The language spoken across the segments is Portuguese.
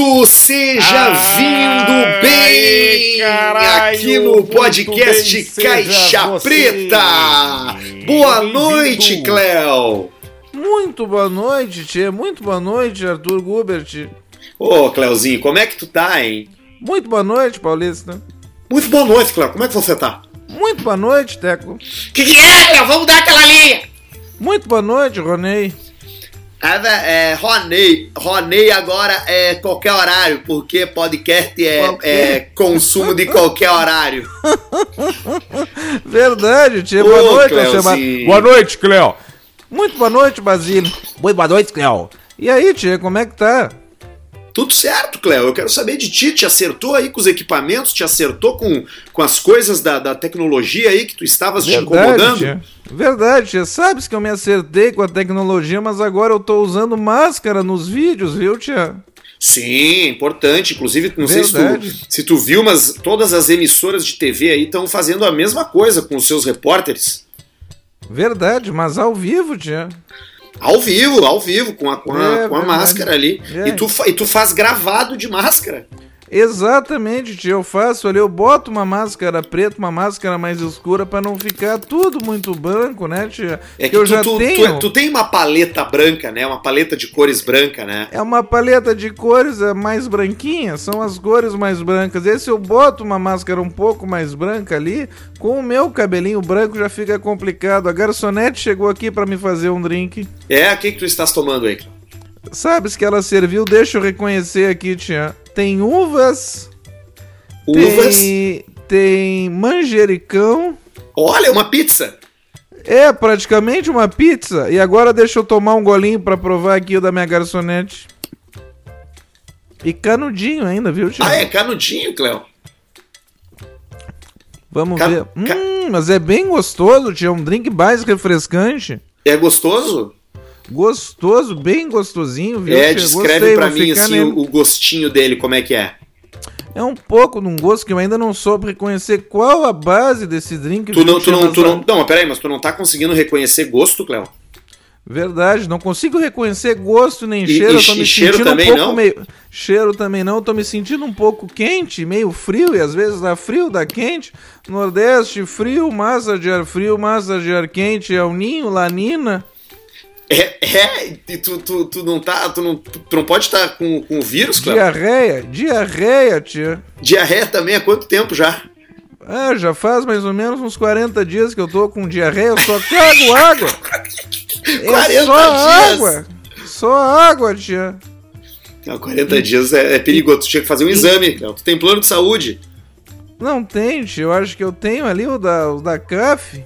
Seja vindo bem caralho, aqui no podcast bem, Caixa você. Preta. Boa Bem-vindo. noite, Cléo. Muito boa noite, Tchê. Muito boa noite, Arthur Gubert. Ô, Cléozinho, como é que tu tá, hein? Muito boa noite, Paulista. Muito boa noite, Cléo. Como é que você tá? Muito boa noite, Teco. Que que é, Cléo? Vamos dar aquela linha. Muito boa noite, Ronei. Ah, é, Ronei, Ronei agora é qualquer horário, porque podcast é, Qualquer. é consumo de qualquer horário. Verdade. Ô, Boa noite, Cleozinho. Alcemar. Boa noite, Cleo. Muito boa noite, Basílio. Muito boa noite, Cleo. E aí, Tchê, como é que tá? Tudo certo, Cléo. Eu quero saber de ti. Te acertou aí com os equipamentos? Te acertou com, com as coisas da, da tecnologia aí que tu estavas te incomodando? Tchê. Verdade, Tchê. Sabes que eu me acertei com a tecnologia, mas agora eu tô usando máscara nos vídeos, viu, Tchê? Sim, importante. Inclusive, não sei se Verdade. tu, se tu viu, mas todas as emissoras de TV aí estão fazendo a mesma coisa com os seus repórteres. Verdade, mas ao vivo, Tchê. Ao vivo, ao vivo, com a, com a, É, com a máscara ali. É. E, tu, e tu faz gravado de máscara. Exatamente, tio. Eu faço ali, eu boto uma máscara preta, uma máscara mais escura pra não ficar tudo muito branco, né, tia? É que eu tu, já tu, tu- tenho. tu tem uma paleta branca, né? Uma paleta de cores branca, né? É uma paleta de cores é, mais branquinha, são as cores mais brancas. Esse eu boto uma máscara um pouco mais branca ali, com o meu cabelinho branco já fica complicado. A garçonete chegou aqui pra me fazer um drink. É, o que, que tu estás tomando aí? Sabes que ela serviu, deixa eu reconhecer aqui, tia. Tem uvas, Uvas. tem, tem manjericão. Olha, uma pizza. É praticamente uma pizza. E agora deixa eu tomar um golinho pra provar aqui o da minha garçonete. E canudinho ainda, viu, tio? Ah, é canudinho, Cléo. Vamos Ca- ver. ca- Hum, mas é bem gostoso, tio. É um drink mais refrescante. É gostoso? Gostoso, bem gostosinho, viu? é, descreve vou mim assim nele. o, gostinho dele, como é que é. É um pouco de um gosto que eu ainda não soube reconhecer qual a base desse drink. Tu não, tu não, tu não, não, mas peraí, mas tu não tá conseguindo reconhecer gosto, Cléo? Verdade, não consigo reconhecer gosto nem E- cheiro. e eu tô me che- cheiro sentindo também um pouco não? meio. Cheiro também não, eu tô me sentindo um pouco quente, meio frio, e às vezes dá frio, dá quente. Nordeste, frio, massa de ar frio, massa de ar quente, é o ninho, lanina. É, é e tu, tu, tu não tá, tu não, tu não pode estar com, com o vírus, Cléo? Diarreia, diarreia, tia. Diarreia também há quanto tempo já? Ah, já faz mais ou menos uns 40 dias que eu tô com diarreia, eu só cago água. É 40 só dias. água. Só água, tia. Não, 40 dias é, é perigoso, tu tinha que fazer um exame, Cléo. Tu tem plano de saúde? Não tem, tia. Eu acho que eu tenho ali o da, o da CAF.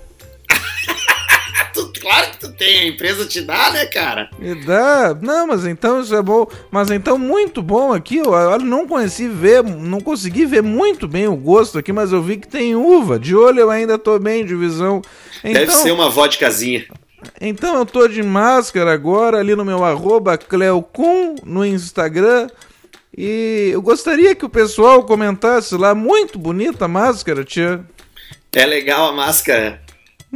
Claro que tu tem, a empresa te dá, né, cara? Me dá. Não, mas então isso é bom. Mas então muito bom aqui. Eu, não conheci ver, não consegui ver muito bem o gosto aqui, mas eu vi que tem uva. De olho eu ainda tô bem de visão. Deve Então, ser uma vodkazinha. então eu tô de máscara agora ali no meu arroba Cleocum no Instagram. E eu gostaria que o pessoal comentasse lá. Muito bonita a máscara, tia. É legal a máscara.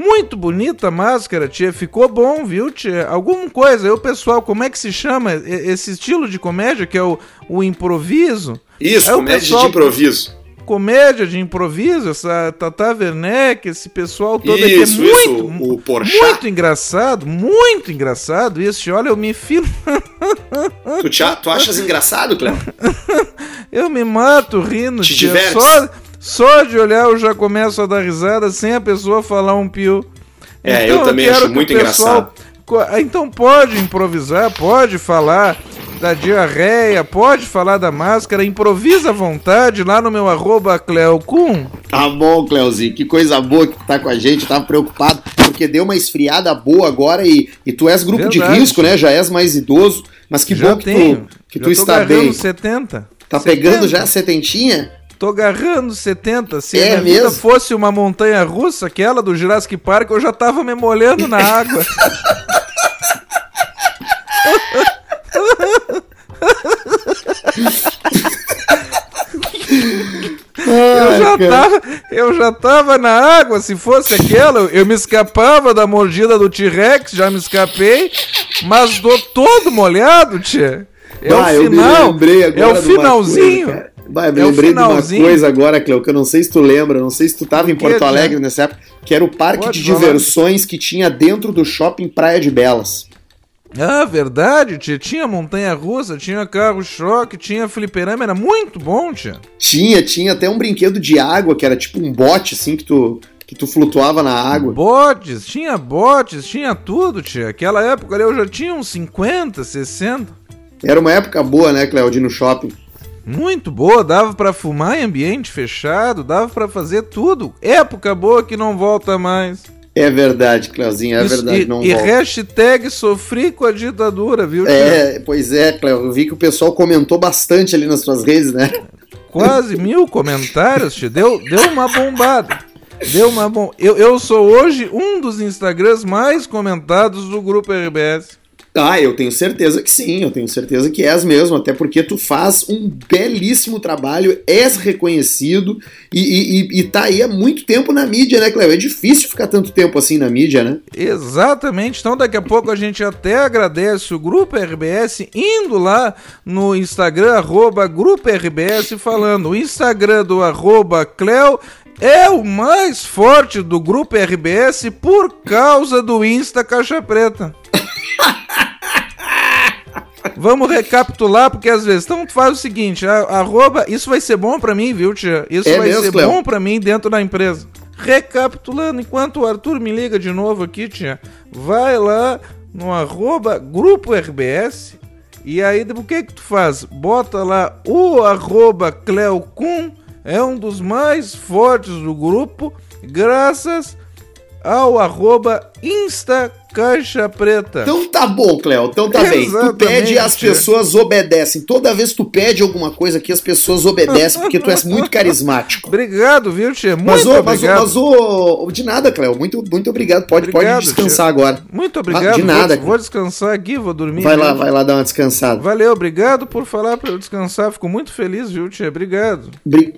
Muito bonita a máscara, tia. Ficou bom, viu, tia? Alguma coisa. O pessoal, como é que se chama esse estilo de comédia, que é o, o improviso? Isso, o comédia pessoal- de improviso. Comédia de improviso, essa Tata Werneck, esse pessoal todo aqui é Isso, muito, isso, o Porchat. muito engraçado, muito engraçado isso. Olha, eu me filo, Tu, te, tu achas engraçado, Cléo? eu me mato rindo, Te tia. divertes? Só, só de olhar eu já começo a dar risada sem a pessoa falar um pio. É, eu também acho muito pessoal- co- Então pode improvisar, pode falar da diarreia, pode falar da máscara, improvisa à vontade lá no meu arroba Cleocum. Tá bom, Cléozinho. Que coisa boa que tu tá com a gente. Tava preocupado porque deu uma esfriada boa agora e, e tu és grupo Verdade. de risco, né? Já és mais idoso. Mas que já bom que tenho. tu, que já tu tô está bem. 70. Tá 70. pegando já a setentinha? Tô agarrando 70. Se É a minha vida fosse uma montanha russa, aquela do Jurassic Park, eu já tava me molhando na água. Eu já, tava, eu já tava na água, se fosse aquela, eu me escapava da mordida do T-Rex, já me escapei, mas tô todo molhado, tia. É o final. é o finalzinho. Coisa, Bah, eu me é lembrei de uma coisa agora, Cleo, que eu não sei se tu lembra, não sei se tu tava em Porto Alegre né? nessa época, que era o parque Pode de falar. diversões que tinha dentro do shopping Praia de Belas. Ah, verdade, tia. Tinha montanha russa, tinha carro choque, tinha fliperama, era muito bom, tia. Tinha, tinha até um brinquedo de água que era tipo um bote, assim, que tu, que tu flutuava na água. Botes, tinha botes, tinha tudo, tia. Aquela época ali eu já tinha uns 50, 60. Era uma época boa, né, Cléo, no shopping. Muito boa, dava para fumar em ambiente fechado, dava para fazer tudo. Época boa que não volta mais. É verdade, Cleozinho, é Isso, verdade, e, não E volta. hashtag sofri com a ditadura, viu? É, pois é, Cleo, eu vi que o pessoal comentou bastante ali nas suas redes, né? Quase mil comentários, te deu, deu uma bombada. Deu uma bom. Eu, eu sou hoje um dos Instagrams mais comentados do grupo RBS. Ah, eu tenho certeza que sim, eu tenho certeza que és mesmo, até porque tu faz um belíssimo trabalho, és reconhecido e, e, e tá aí há muito tempo na mídia, né, Cleo? É difícil ficar tanto tempo assim na mídia, né? Exatamente, então daqui a pouco a gente até agradece o Grupo RBS indo lá no Instagram, arroba Grupo RBS, falando o Instagram do arroba Cleo é o mais forte do Grupo RBS por causa do Insta Caixa Preta. Vamos recapitular, porque às vezes. Então faz o seguinte: a, arroba. Isso vai ser bom para mim, viu, tia? Isso é vai mesmo, ser Cleo? bom para mim dentro da empresa. Recapitulando, enquanto o Arthur me liga de novo aqui, tia, vai lá no arroba Grupo RBS. E aí, o que que tu faz? Bota lá o arroba Cleocum, é um dos mais fortes do grupo, graças ao arroba Insta Caixa Preta. Então tá bom, Cléo. Então tá Exatamente. bem. Tu pede e as pessoas obedecem. Toda vez que tu pede alguma coisa aqui, as pessoas obedecem, porque tu és muito carismático. Obrigado, viu, Tia? Muito mas, obrigado. Mas, mas, de nada, Cléo. Muito, muito obrigado. Pode, obrigado, pode descansar agora. Muito obrigado. Ah, de nada. Vou, vou, descansar aqui, vou dormir. Vai lá, vai lá dar uma descansada. Valeu, obrigado por falar pra eu descansar. Fico muito feliz, viu, Tia? Obrigado.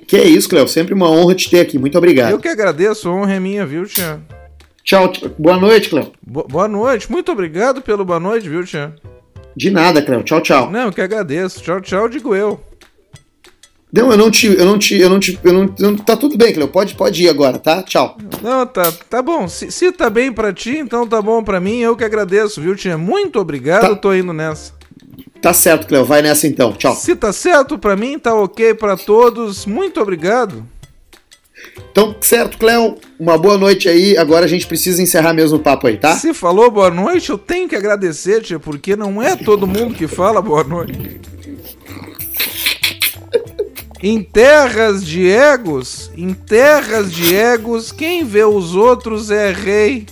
Que é isso, Cléo. Sempre uma honra te ter aqui. Muito obrigado. Eu que agradeço. A honra é minha, viu, Tia? Tchau, boa noite, Cléo. boa noite, muito obrigado pelo boa noite, viu, Tian? De nada, Cléo. Tchau, tchau. Não, eu que agradeço. Tchau, tchau, digo eu. Não, eu não te. Eu não te. Eu não te. Eu não, não tá tudo bem, Cleo. Pode, pode ir agora, tá? Tchau. Não, tá, tá bom. Se, se tá bem pra ti, então tá bom pra mim. Eu que agradeço, viu, Tia? Muito obrigado, tá. tô indo nessa. Tá certo, Cleo. Vai nessa então. Tchau. Se tá certo pra mim, tá ok pra todos. Muito obrigado. Então, certo, Cléo, uma boa noite aí. Agora a gente precisa encerrar mesmo o papo aí, tá? Se falou boa noite, eu tenho que agradecer, tia, porque não é todo mundo que fala boa noite. Em terras de egos, em terras de egos, quem vê os outros é rei.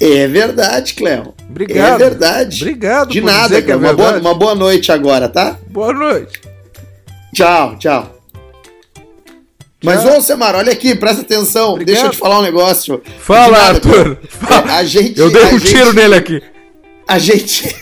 É verdade, Cléo. Obrigado. É verdade. Obrigado. De nada, Cléo. É uma, boa, uma boa noite agora, tá? Boa noite. Tchau, tchau. Mas, ô, Semar, olha aqui, presta atenção. Obrigado. Deixa eu te falar um negócio. Fala, Arthur. Fala. A gente, eu dei um gente, tiro nele aqui. A gente.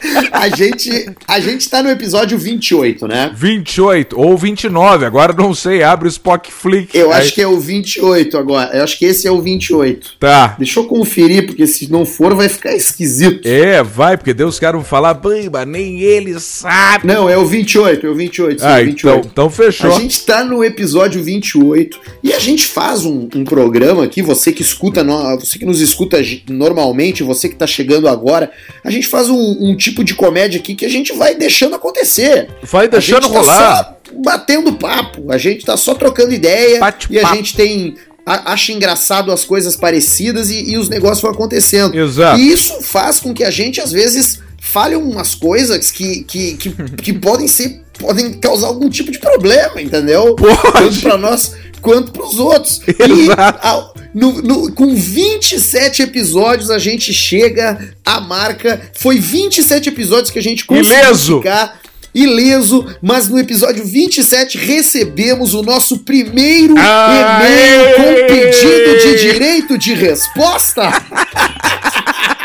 a gente a gente tá no episódio 28, né? 28 ou 29, agora não sei, abre o Spock Flick. Eu aí. acho que é o 28 agora. Eu acho que esse é o 28. Tá. Deixa eu conferir, porque se não for vai ficar esquisito. É, vai, porque Deus vão falar, bamba, nem ele sabe. Não, é o 28, é o 28, sim, ah, 28. Então, então fechou. A gente tá no episódio 28 e a gente faz um, um programa aqui, você que escuta, você que nos escuta normalmente, você que tá chegando agora, a gente faz um, um tipo de comédia aqui que a gente vai deixando acontecer. Vai deixando tá rolar. batendo papo, a gente tá só trocando ideia Bate e a gente tem acha engraçado as coisas parecidas e, e, os negócios vão acontecendo. Exato. E isso faz com que a gente, às vezes, fale umas coisas que, que, que, que podem ser. Podem causar algum tipo de problema, entendeu? Pode. Tanto pra nós quanto pros outros. Exato. E, a, no, no, com 27 episódios a gente chega à marca. Foi 27 episódios que a gente conseguiu Ileso. ficar ileso, mas no episódio 27 recebemos o nosso primeiro e-mail com pedido de direito de resposta.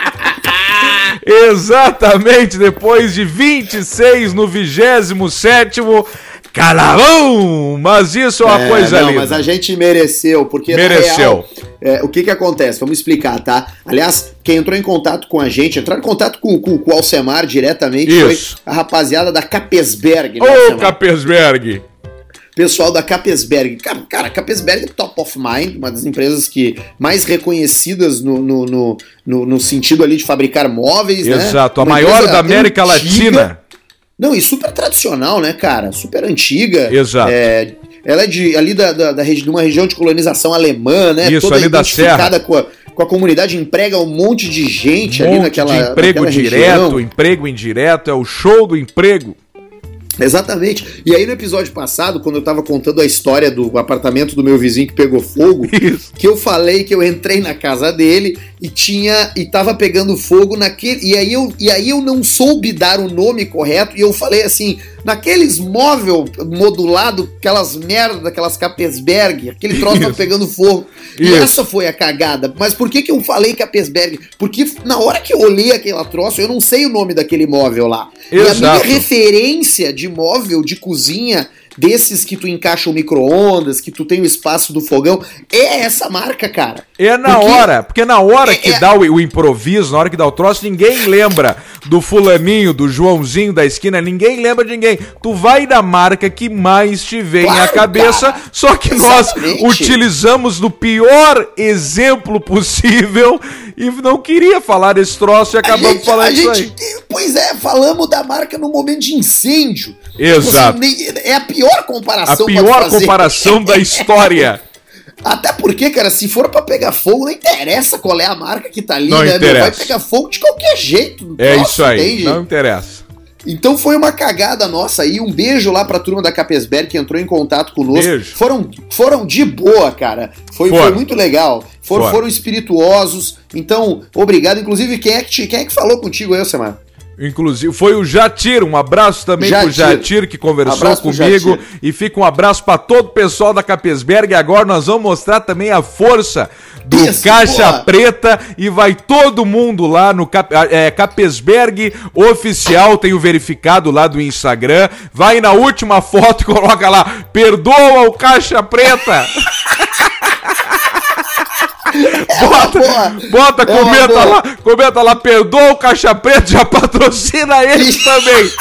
Exatamente, depois de 26 no 27 Calavão! Mas isso é uma É, coisa não, linda. mas a gente mereceu, porque na Mereceu. real, é, o que que acontece? Vamos explicar, tá? Aliás, quem entrou em contato com a gente, entrar em contato com, com, com o Alcemar diretamente Isso. foi a rapaziada da Capesberg, né, Ô, Alcemar? Capesberg! Pessoal da Capesberg. Cara, cara, Capesberg é top of mind, uma das empresas que mais reconhecidas no, no, no, no- no sentido ali de fabricar móveis, né? Exato, a Uma maior da América antiga. Latina. Não, e super tradicional, né, cara? Super antiga. Exato. É, ela é de, ali da, da, da de uma região de colonização alemã, né? Isso, ali da identificada com a, com a comunidade, emprega um monte de gente ali monte naquela. de emprego naquela direto, região. emprego indireto, é o show do emprego. Exatamente. E aí no episódio passado, quando eu tava contando a história do apartamento do meu vizinho que pegou fogo, Isso. que eu falei que eu entrei na casa dele e tinha e tava pegando fogo naquele e aí eu e aí eu não soube dar o nome correto e eu falei assim naqueles móvel modulado aquelas merda daquelas Capesberg aquele troço Isso. pegando fogo e Isso. essa foi a cagada mas por que que eu falei Capesberg porque na hora que eu olhei aquela troço eu não sei o nome daquele móvel lá e a minha Exato. referência de móvel de cozinha desses que tu encaixa o micro-ondas, que tu tem o espaço do fogão, é essa marca, cara. É na Porque- hora, porque na hora É- que é- dá o, o improviso, na hora que dá o troço, ninguém lembra do fulaninho, do Joãozinho da esquina, ninguém lembra de ninguém. Tu vai na marca que mais te vem à Claro, cabeça, cara. só que Exatamente. nós utilizamos do pior exemplo possível e não queria falar desse troço e acabamos gente, falando a isso gente, aí. pois é, falamos da marca no momento de incêndio. Exato. Nem- é a pior A comparação. pra pior comparação da história. Até porque, cara, se for pra pegar fogo, não interessa qual é a marca que tá ali, Não né? meu? interessa. Vai pegar fogo de qualquer jeito. É Nossa, isso aí, entende? não interessa. Então foi uma cagada nossa aí. Um beijo lá pra turma da Capesberg que entrou em contato conosco. Beijo. Foram, foram de boa, cara. Foi, foi muito legal. Foram, Foram. foram espirituosos. Então, obrigado. Inclusive, quem é que, te- quem é que falou contigo aí, Semana? Inclusive, foi o Jatir, um abraço também Jatir. pro Jatir que conversou Abraço comigo. E fica um abraço pra todo o pessoal da Capesberg. E agora nós vamos mostrar também a força do Isso, Caixa boa. Preta. E vai todo mundo lá no Cap- é, Capesberg Oficial, tem o verificado lá do Instagram. Vai na última foto e coloca lá: perdoa o Caixa Preta. Bota, boa. bota, É uma comenta lá, comenta lá, perdoa o Caixa Preto, já patrocina eles também.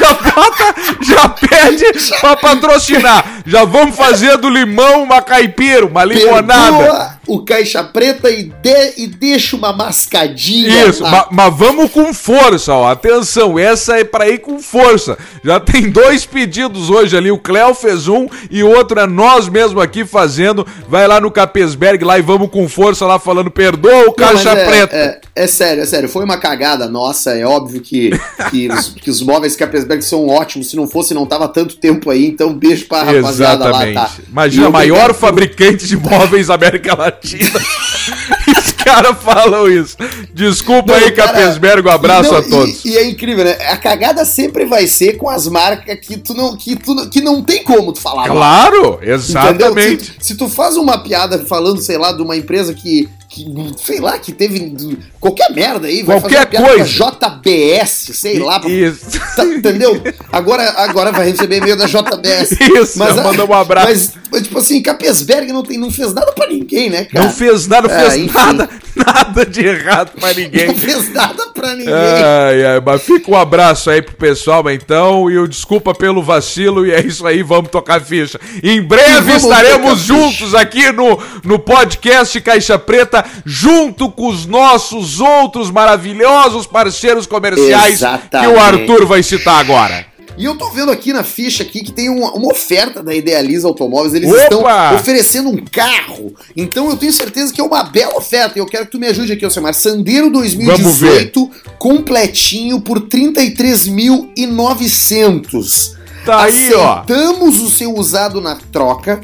Já bota, já pede pra patrocinar. Já vamos fazer do limão uma caipira, uma limonada. Perdoa o Caixa Preta e, de- e deixa uma mascadinha Isso, lá. ma- mas vamos com força, ó. Atenção, essa é pra ir com força. Já tem dois pedidos hoje ali. O Cléo fez um e o outro é nós mesmo aqui fazendo. Vai lá no Capesberg lá e vamos com força lá falando: perdoa o Não, mas Caixa é, Preta. É, é sério, é sério. Foi uma cagada nossa. É óbvio que, que, os, que os móveis Capesberg são ótimos. Se não fosse, não tava tanto tempo aí. Então, beijo pra rapaziada Exatamente. lá, tá? Imagina, E maior obrigado fabricante de móveis da América Latina. Os caras falam isso. Desculpa Não, aí, cara, Capesberg, um abraço não, a todos. E, e é incrível, né? A cagada sempre vai ser com as marcas que tu não, que tu, que não tem como tu falar. Claro, exatamente. Se, se tu faz uma piada falando, sei lá, de uma empresa que, que sei lá, que teve qualquer merda aí, vai Qualquer fazer coisa. JBS, sei lá, Isso. tá- entendeu? Agora, agora vai receber e-mail da JBS. Isso, já mandou um abraço. Mas, mas, tipo assim, Capesberg não, tem, não fez nada pra ninguém, né, cara? Não fez nada, fez enfim. nada, nada de errado pra ninguém. Não fez nada pra ninguém. Ai, ai, mas fica um abraço aí pro pessoal, então, e o desculpa pelo vacilo, e é isso aí, vamos tocar ficha. Em breve estaremos juntos aqui no, no podcast Caixa Preta, junto com os nossos outros maravilhosos parceiros comerciais que Exatamente. o Arthur vai citar agora. E eu tô vendo aqui na ficha aqui que tem uma, uma oferta da Idealiza Automóveis. Eles Opa! estão oferecendo um carro. Então eu tenho certeza que é uma bela oferta. E eu quero que tu me ajude aqui, Alcemar. Sandero 2018, completinho, por 33.900. Tá aí, ó. Aceitamos o seu usado na troca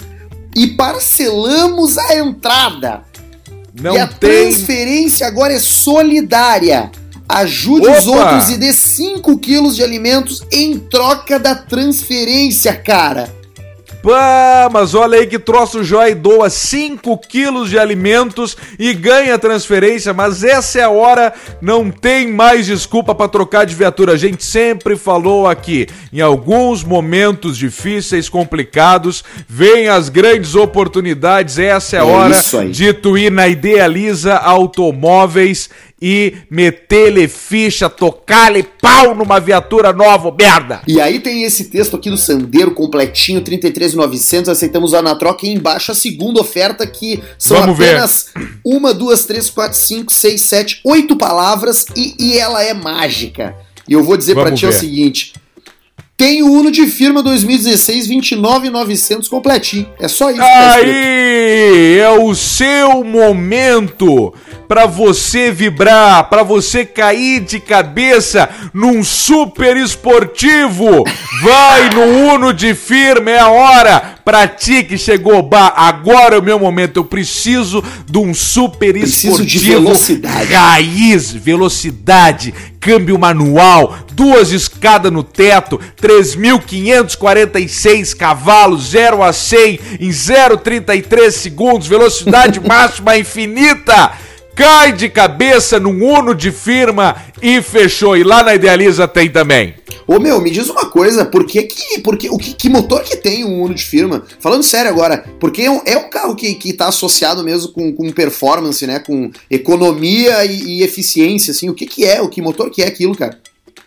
e parcelamos a entrada. Não e a tem. transferência agora é solidária. Ajude os Opa! outros e dê 5 quilos de alimentos em troca da transferência, cara. Pá, mas olha aí que troço jóia doa 5 quilos de alimentos e ganha transferência, mas essa é a hora, não tem mais desculpa para trocar de viatura. A gente sempre falou aqui, em alguns momentos difíceis, complicados, vem as grandes oportunidades, essa é a é hora de tu ir na Idealiza Automóveis e meter-lhe ficha, tocar-lhe pau numa viatura nova, merda! E aí tem esse texto aqui do Sandeiro completinho, 33,900, aceitamos lá na troca e embaixo a segunda oferta que são Vamos apenas ver. uma, duas, três, quatro, cinco, seis, sete, oito palavras e, e ela é mágica. E eu vou dizer para ti o seguinte, tem o Uno de firma 2016 29,900 completinho. É só isso. Aí, é o seu momento para você vibrar, para você cair de cabeça num super esportivo. Vai no Uno de firma, é a hora. Pra ti que chegou, bah, agora é o meu momento. Eu preciso de um super preciso esportivo. De velocidade. Raiz, velocidade, câmbio manual, duas escadas no teto, 3.546 cavalos, 0 a 100 em 0,33 segundos, velocidade máxima infinita cai de cabeça num Uno de firma e fechou. E lá na Idealiza tem também. Ô meu, me diz uma coisa, por que que, por que, o que, que motor que tem um Uno de firma? Falando sério agora, porque é um, é um carro que, que tá associado mesmo com, com performance, né, com economia e, e eficiência, assim, o que que é, o que motor que é aquilo, cara?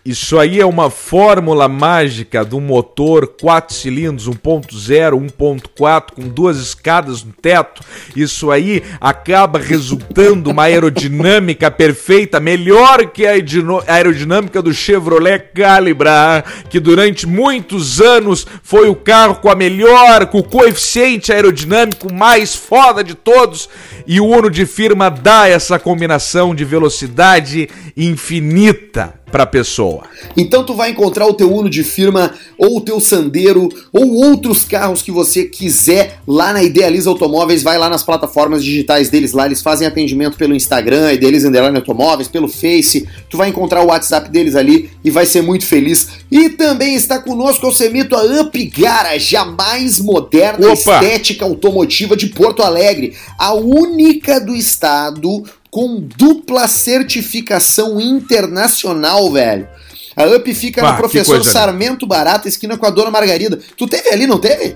Isso aí é uma fórmula mágica do motor 4 cilindros 1.0, 1.4 com duas escadas no teto. Isso aí acaba resultando uma aerodinâmica perfeita, melhor que a aerodinâmica do Chevrolet Calibra, que durante muitos anos foi o carro com a melhor, com o coeficiente aerodinâmico mais foda de todos. E o Uno de firma dá essa combinação de velocidade infinita para a pessoa. Então tu vai encontrar o teu Uno de firma ou o teu Sandero ou outros carros que você quiser lá na Idealiza Automóveis, vai lá nas plataformas digitais deles lá, eles fazem atendimento pelo Instagram, Idealiza Underline Automóveis, pelo Face, tu vai encontrar o WhatsApp deles ali e vai ser muito feliz. E também está conosco o Semito a Up Garage, a mais moderna Opa. estética automotiva de Porto Alegre, a única do estado com dupla certificação internacional, velho. A UP fica Pá, no Professor Sarmento Barata, esquina com a Dona Margarida. Tu teve ali, não teve?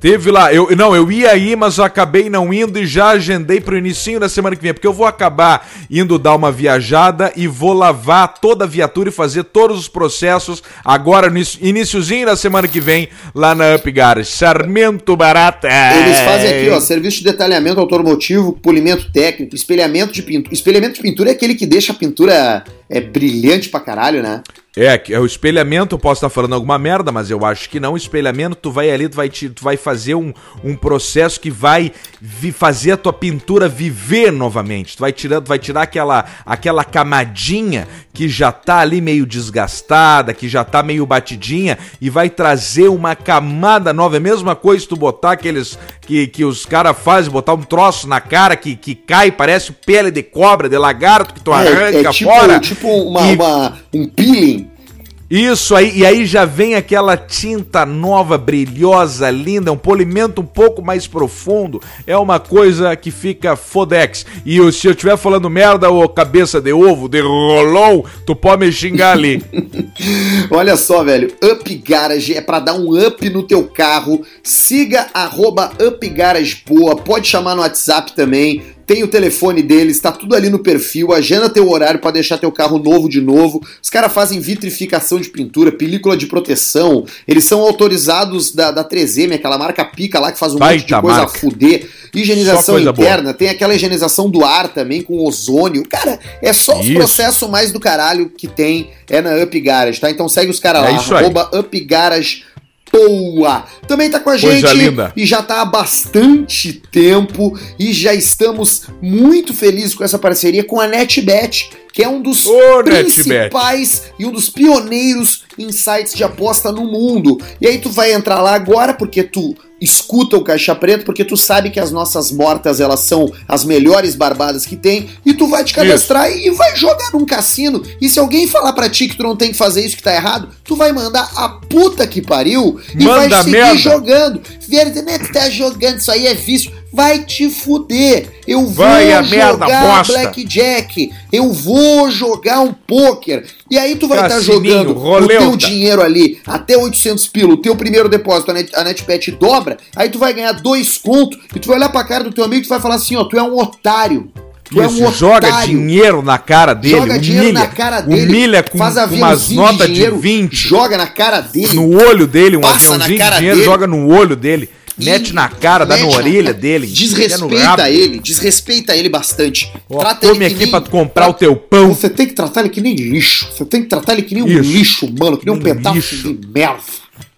Teve lá, eu não, eu ia aí, mas acabei não indo e já agendei pro início da semana que vem, porque eu vou acabar indo dar uma viajada e vou lavar toda a viatura e fazer todos os processos agora no iníciozinho da semana que vem lá na Up. Sarmento Barata. Eles fazem aqui, ó, serviço de detalhamento automotivo, polimento técnico, espelhamento de pintura. Espelhamento de pintura é aquele que deixa a pintura é brilhante pra caralho, né? É, é o espelhamento, eu posso estar falando alguma merda, mas eu acho que não. O espelhamento, tu vai ali, tu vai, te, tu vai fazer um, um processo que vai vi, fazer a tua pintura viver novamente. Tu vai tirando, vai tirar aquela, aquela camadinha que já tá ali meio desgastada, que já tá meio batidinha, e vai trazer uma camada nova. É a mesma coisa tu botar aqueles que, que os caras fazem, botar um troço na cara que, que cai, parece pele de cobra, de lagarto, que tu é, arranca é tipo, fora. Tipo uma, e... uma, um peeling isso aí, e aí já vem aquela tinta nova, brilhosa, linda, um polimento um pouco mais profundo. É uma coisa que fica fodex. E se eu estiver falando merda ou cabeça de ovo, de rolão, tu pode me xingar ali. Olha só, velho, Up Garage é para dar um up no teu carro. Siga arroba Up Garage Boa, pode chamar no WhatsApp também tem o telefone deles, tá tudo ali no perfil, agenda teu horário para deixar teu carro novo de novo. Os caras fazem vitrificação de pintura, película de proteção, eles são autorizados da, da 3M, aquela marca pica lá que faz um Baita monte de coisa marca. a fuder. Higienização interna, boa. tem aquela higienização do ar também com ozônio. Cara, é só os processos mais do caralho que tem é na Up Garage, tá? Então segue os caras é lá, arroba Up Garage Toa. Também tá com a gente e já tá há bastante tempo e já estamos muito felizes com essa parceria com a NetBet, que é um dos principais e um dos pioneiros em sites de aposta no mundo. E aí tu vai entrar lá agora porque tu escuta o Caixa Preta, porque tu sabe que as nossas mortas elas são as melhores barbadas que tem, e tu vai te cadastrar isso. e vai jogar num cassino. E se alguém falar para ti que tu não tem que fazer isso que tá errado, tu vai mandar a puta que pariu e Manda vai seguir merda. jogando. Vieram dizer, né, tu tá jogando, isso aí é vício. Vai te fuder. Eu vou vai jogar blackjack. Eu vou jogar um poker. E aí tu vai estar tá jogando roleuta. o teu dinheiro ali até 800 pila, o teu primeiro depósito, a, Net, a NetBet dobra, aí tu vai ganhar dois contos e tu vai olhar pra cara do teu amigo e tu vai falar assim, ó, tu é um otário. Tu Isso, é um joga dinheiro na cara dele, joga humilha, dinheiro na cara dele, humilha com, faz com umas notas de, dinheiro, de 20. Joga na cara dele. No olho dele, um aviãozinho de dinheiro, dele. joga no olho dele mete na cara, dá na orelha dele. Desrespeita ele, desrespeita ele bastante. Ó, Trata ele aqui nem, pra comprar o teu pão. Você tem que tratar ele que nem lixo. Você tem que tratar ele que nem Isso. um lixo humano, que nem um, um pedaço lixo. de merda.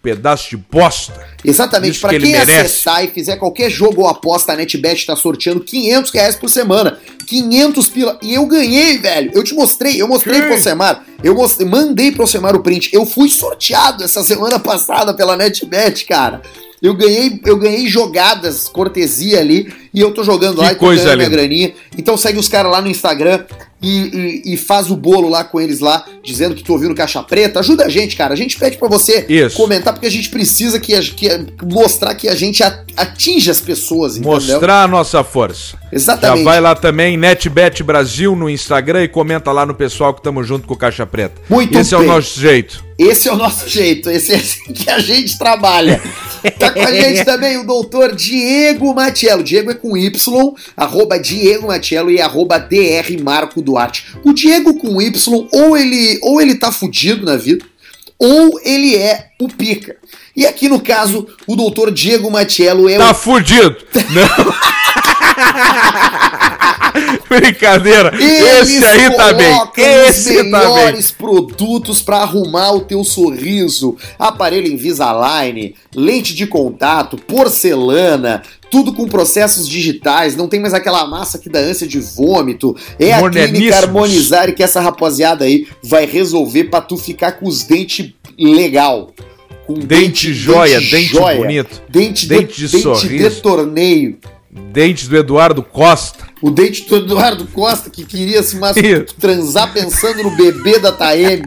Pedaço de bosta. Exatamente, para que quem acessar e fizer qualquer jogo ou aposta, a NetBet tá sorteando 500 reais por semana. 500 pila. E eu ganhei, velho. Eu te mostrei, eu mostrei Sim. pro Semar. Eu mostrei, mandei pro Semar o print. Eu fui sorteado essa semana passada pela NetBet, cara. Eu ganhei, eu ganhei jogadas, cortesia ali, e eu tô jogando que lá e tô ganhando minha graninha. Então segue os caras lá no Instagram e, e, e, faz o bolo lá com eles lá, dizendo que tu ouviu no Caixa Preta. Ajuda a gente, cara. A gente pede para você Isso. comentar, porque a gente precisa que, que mostrar que a gente atinge as pessoas, entendeu? Mostrar a nossa força. Exatamente. Já vai lá também, NetBet Brasil no Instagram e comenta lá no pessoal que tamo junto com o Caixa Preta. Muito Esse bem. é o nosso jeito. Esse é o nosso jeito, esse é assim que a gente trabalha. Tá com a gente também o doutor Diego Matiello. Diego é com Y, arroba Diego Matiello e arroba DR Marco Duarte. O Diego com Y, ou ele, ou ele tá fudido na vida, ou ele é o pica. E aqui no caso, o doutor Diego Matiello é tá o. Tá fudido! Não! Brincadeira. Eles Esse aí tá bem. Esse os melhores tá bem. produtos para arrumar o teu sorriso. Aparelho Invisalign, lente de contato, porcelana, tudo com processos digitais, não tem mais aquela massa que dá ânsia de vômito. É a clínica Harmonizar que essa rapaziada aí vai resolver para tu ficar com os dentes legal. Com dente, dente joia, dente, dente joia, bonito. Dente, dente de, de sorriso. Dente de torneio. Dentes do Eduardo Costa. O dente do Eduardo Costa que queria se mas... transar pensando no bebê da Taeme.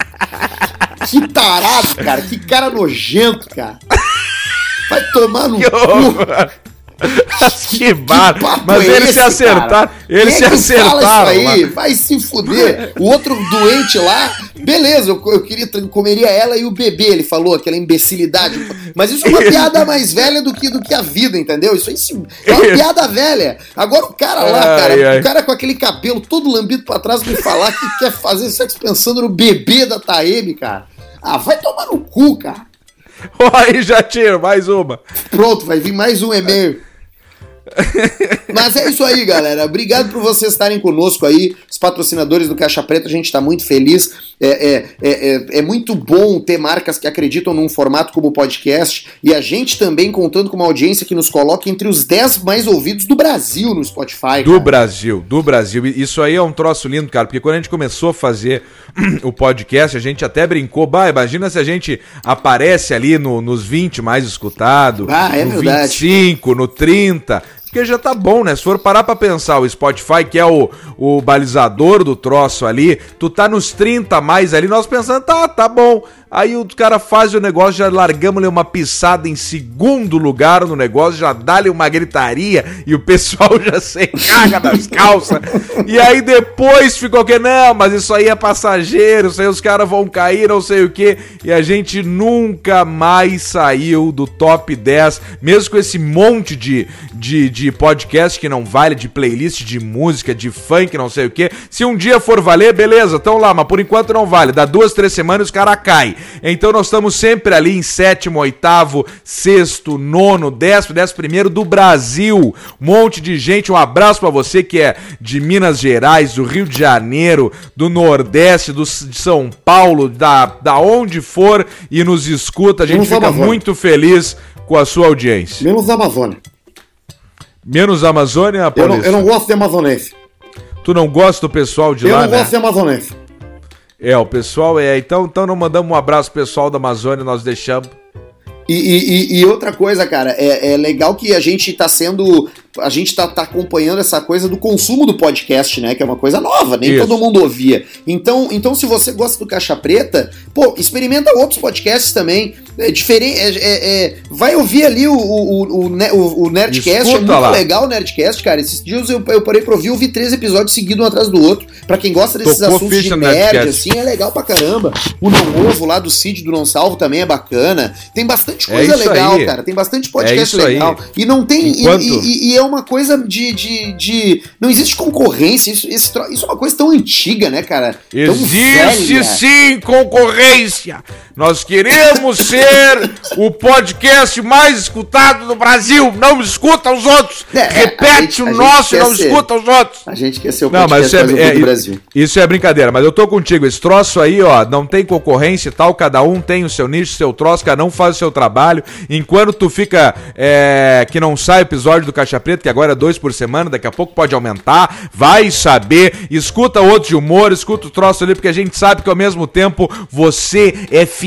Que tarado, cara. Que cara nojento, cara. Vai tomar no cu. que bar. Mas é eles se acertaram. Eles se acertaram. Isso aí? Vai se fuder. O outro doente lá, beleza, eu, eu queria comeria ela e o bebê, ele falou, aquela imbecilidade. Mas isso é uma piada mais velha do que, do que a vida, entendeu? Isso aí é uma piada velha. Agora o cara lá, cara, ai, ai. o cara com aquele cabelo todo lambido pra trás me falar que quer fazer sexo pensando no bebê da Taeme, cara. Ah, vai tomar no cu, cara. Aí já tiro, mais uma. Pronto, vai vir mais um e-mail. Mas é isso aí, galera. Obrigado por vocês estarem conosco aí, os patrocinadores do Caixa Preta. A gente está muito feliz. É, é, é, é, é, muito bom ter marcas que acreditam num formato como o podcast e a gente também contando com uma audiência que nos coloca entre os 10 mais ouvidos do Brasil no Spotify. Do cara. Brasil, do Brasil. Isso aí é um troço lindo, cara, porque quando a gente começou a fazer o podcast, a gente até brincou. Bah, imagina se a gente aparece ali no, nos 20 mais escutados, ah, é no verdade. 25, no 30 porque já tá bom, né? Se for parar pra pensar, o Spotify, que é o, o balizador do troço ali, tu tá nos 30 mais ali, nós pensando, tá, tá bom. Aí o cara faz o negócio, já largamos-lhe uma pisada em segundo lugar no negócio, já dá-lhe uma gritaria e o pessoal já se caga das calças. e aí depois ficou que, não, mas isso aí é passageiro, isso aí os caras vão cair, não sei o que. E a gente nunca mais saiu do top 10, mesmo com esse monte de, de, de podcast que não vale, de playlist de música, de funk, não sei o que. Se um dia for valer, beleza, tão lá, mas por enquanto não vale. Dá duas, três semanas os caras caem. Então nós estamos sempre ali em sétimo, oitavo, sexto, nono, décimo, décimo primeiro do Brasil. Um monte de gente. Um abraço para você que é de Minas Gerais, do Rio de Janeiro, do Nordeste, do, de São Paulo, da, da onde for e nos escuta. A gente Menos fica muito feliz com a sua audiência. Menos Amazônia. Menos Amazônia, eu não, eu não gosto de amazonense. Tu não gosta do pessoal de Eu lá, não né? gosto de amazonense. É, o pessoal é. Então, então não mandamos um abraço pessoal da Amazônia, nós deixamos. E, e- e- outra coisa, cara, é, é legal que a gente tá sendo. A gente tá, tá acompanhando essa coisa do consumo do podcast, né? Que é uma coisa nova, nem Isso. todo mundo ouvia. Então, então, se você gosta do Caixa Preta, pô, experimenta outros podcasts também. É diferente. é- é- é- vai ouvir ali o, o, o, o- o Nerdcast. é Escuta muito lá. legal o Nerdcast, cara. Esses dias eu, eu parei pra ouvir, eu vi três episódios seguidos um atrás do outro. Pra quem gosta desses Tocou assuntos de nerd, assim, é legal pra caramba. O Não Ovo lá do Cid do Não Salvo também é bacana. Tem bastante É coisa isso legal, aí. cara. Tem bastante É podcast isso aí. legal. E não tem. e- Enquanto- E, e- e é uma coisa de. de, de- não existe concorrência. Isso, tro- isso é uma coisa tão antiga, né, cara? Existe sim concorrência! Nós queremos ser o podcast mais escutado do Brasil! Não escuta os outros! É, é, Repete gente- o nosso e não ser. escuta os outros! A gente quer ser o Não, podcast isso mais é, é- do Brasil. isso é brincadeira, mas eu tô contigo. Esse troço aí, ó, não tem concorrência e tal, cada um tem o seu nicho, seu troço, cada um faz o seu trabalho. Enquanto tu fica é, que não sai episódio do Caixa Preta, que agora é dois por semana, daqui a pouco pode aumentar, vai saber. Escuta outro de humor, escuta o troço ali, porque a gente sabe que ao mesmo tempo você é fiel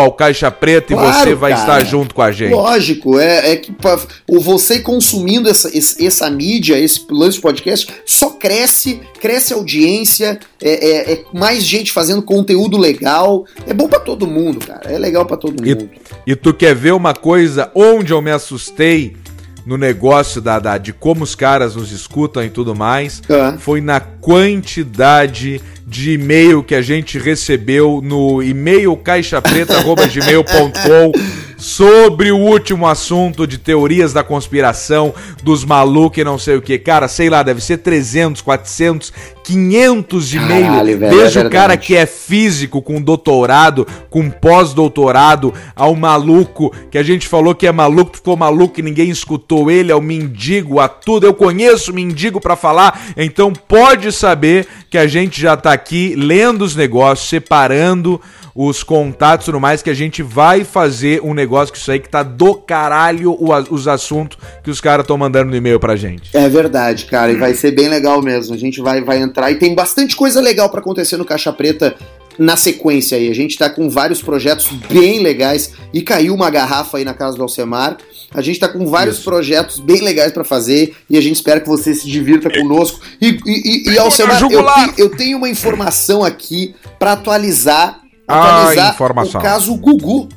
ao Caixa Preta e Claro, você vai cara. estar junto com a gente. Lógico, é, é que pa- o você consumindo essa, essa mídia, esse lance de podcast, só cresce, cresce a audiência, é, é- é mais gente fazendo conteúdo legal. É bom pra todo mundo, cara. É legal pra todo E, mundo. e tu quer ver uma coisa onde eu me assustei no negócio da, da- de como os caras nos escutam e tudo mais? Ah. Foi na quantidade de e-mail que a gente recebeu no e-mail caixapreta.gmail.com sobre o último assunto de teorias da conspiração dos malucos e não sei o que. Cara, sei lá, deve ser 300, 400, 500 de e-mail. Velho, Desde é o cara que é físico com doutorado, com pós-doutorado, ao maluco que a gente falou que é maluco, ficou maluco e ninguém escutou ele, ao mendigo, a tudo. Eu conheço mendigo pra falar, então pode saber que a gente já tá aqui lendo os negócios, separando os contatos e tudo mais, que a gente vai fazer um negócio que isso aí que tá do caralho os assuntos que os caras estão mandando no e-mail pra gente. É verdade, cara, e vai ser bem legal mesmo. A gente vai, vai entrar e tem bastante coisa legal pra acontecer no Caixa Preta na sequência aí. A gente tá com vários projetos bem legais e caiu uma garrafa aí na casa do Alcemar. A gente tá com vários Isso. projetos bem legais pra fazer e a gente espera que você se divirta conosco. E, e, e, e Alcemar, eu, eu tenho uma informação aqui pra atualizar, Ah, atualizar informação. o caso Gugu.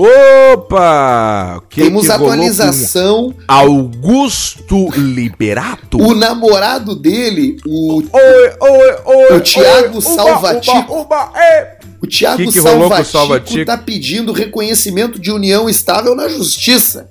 Opa! Que Temos que atualização. Augusto Liberato. O namorado dele, o Oi, oi, oi. O Thiago oi, Salvatico. Uba, uba, é. O Thiago Que que rolou com o Salvatico Salvatico? tá pedindo reconhecimento de união estável na justiça.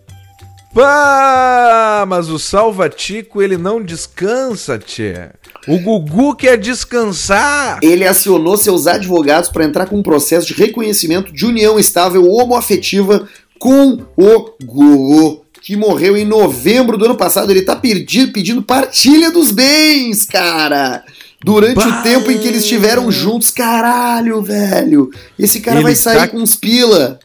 Pá, mas o Salvatico, ele não descansa, tchê. O Gugu quer descansar. Ele acionou seus advogados para entrar com um processo de reconhecimento de união estável homoafetiva com o Gugu, que morreu em novembro do ano passado. Ele tá pedi- pedindo partilha dos bens, cara. Durante o tempo em que eles estiveram juntos, caralho, velho. Esse cara Ele vai sair tá- com uns pila.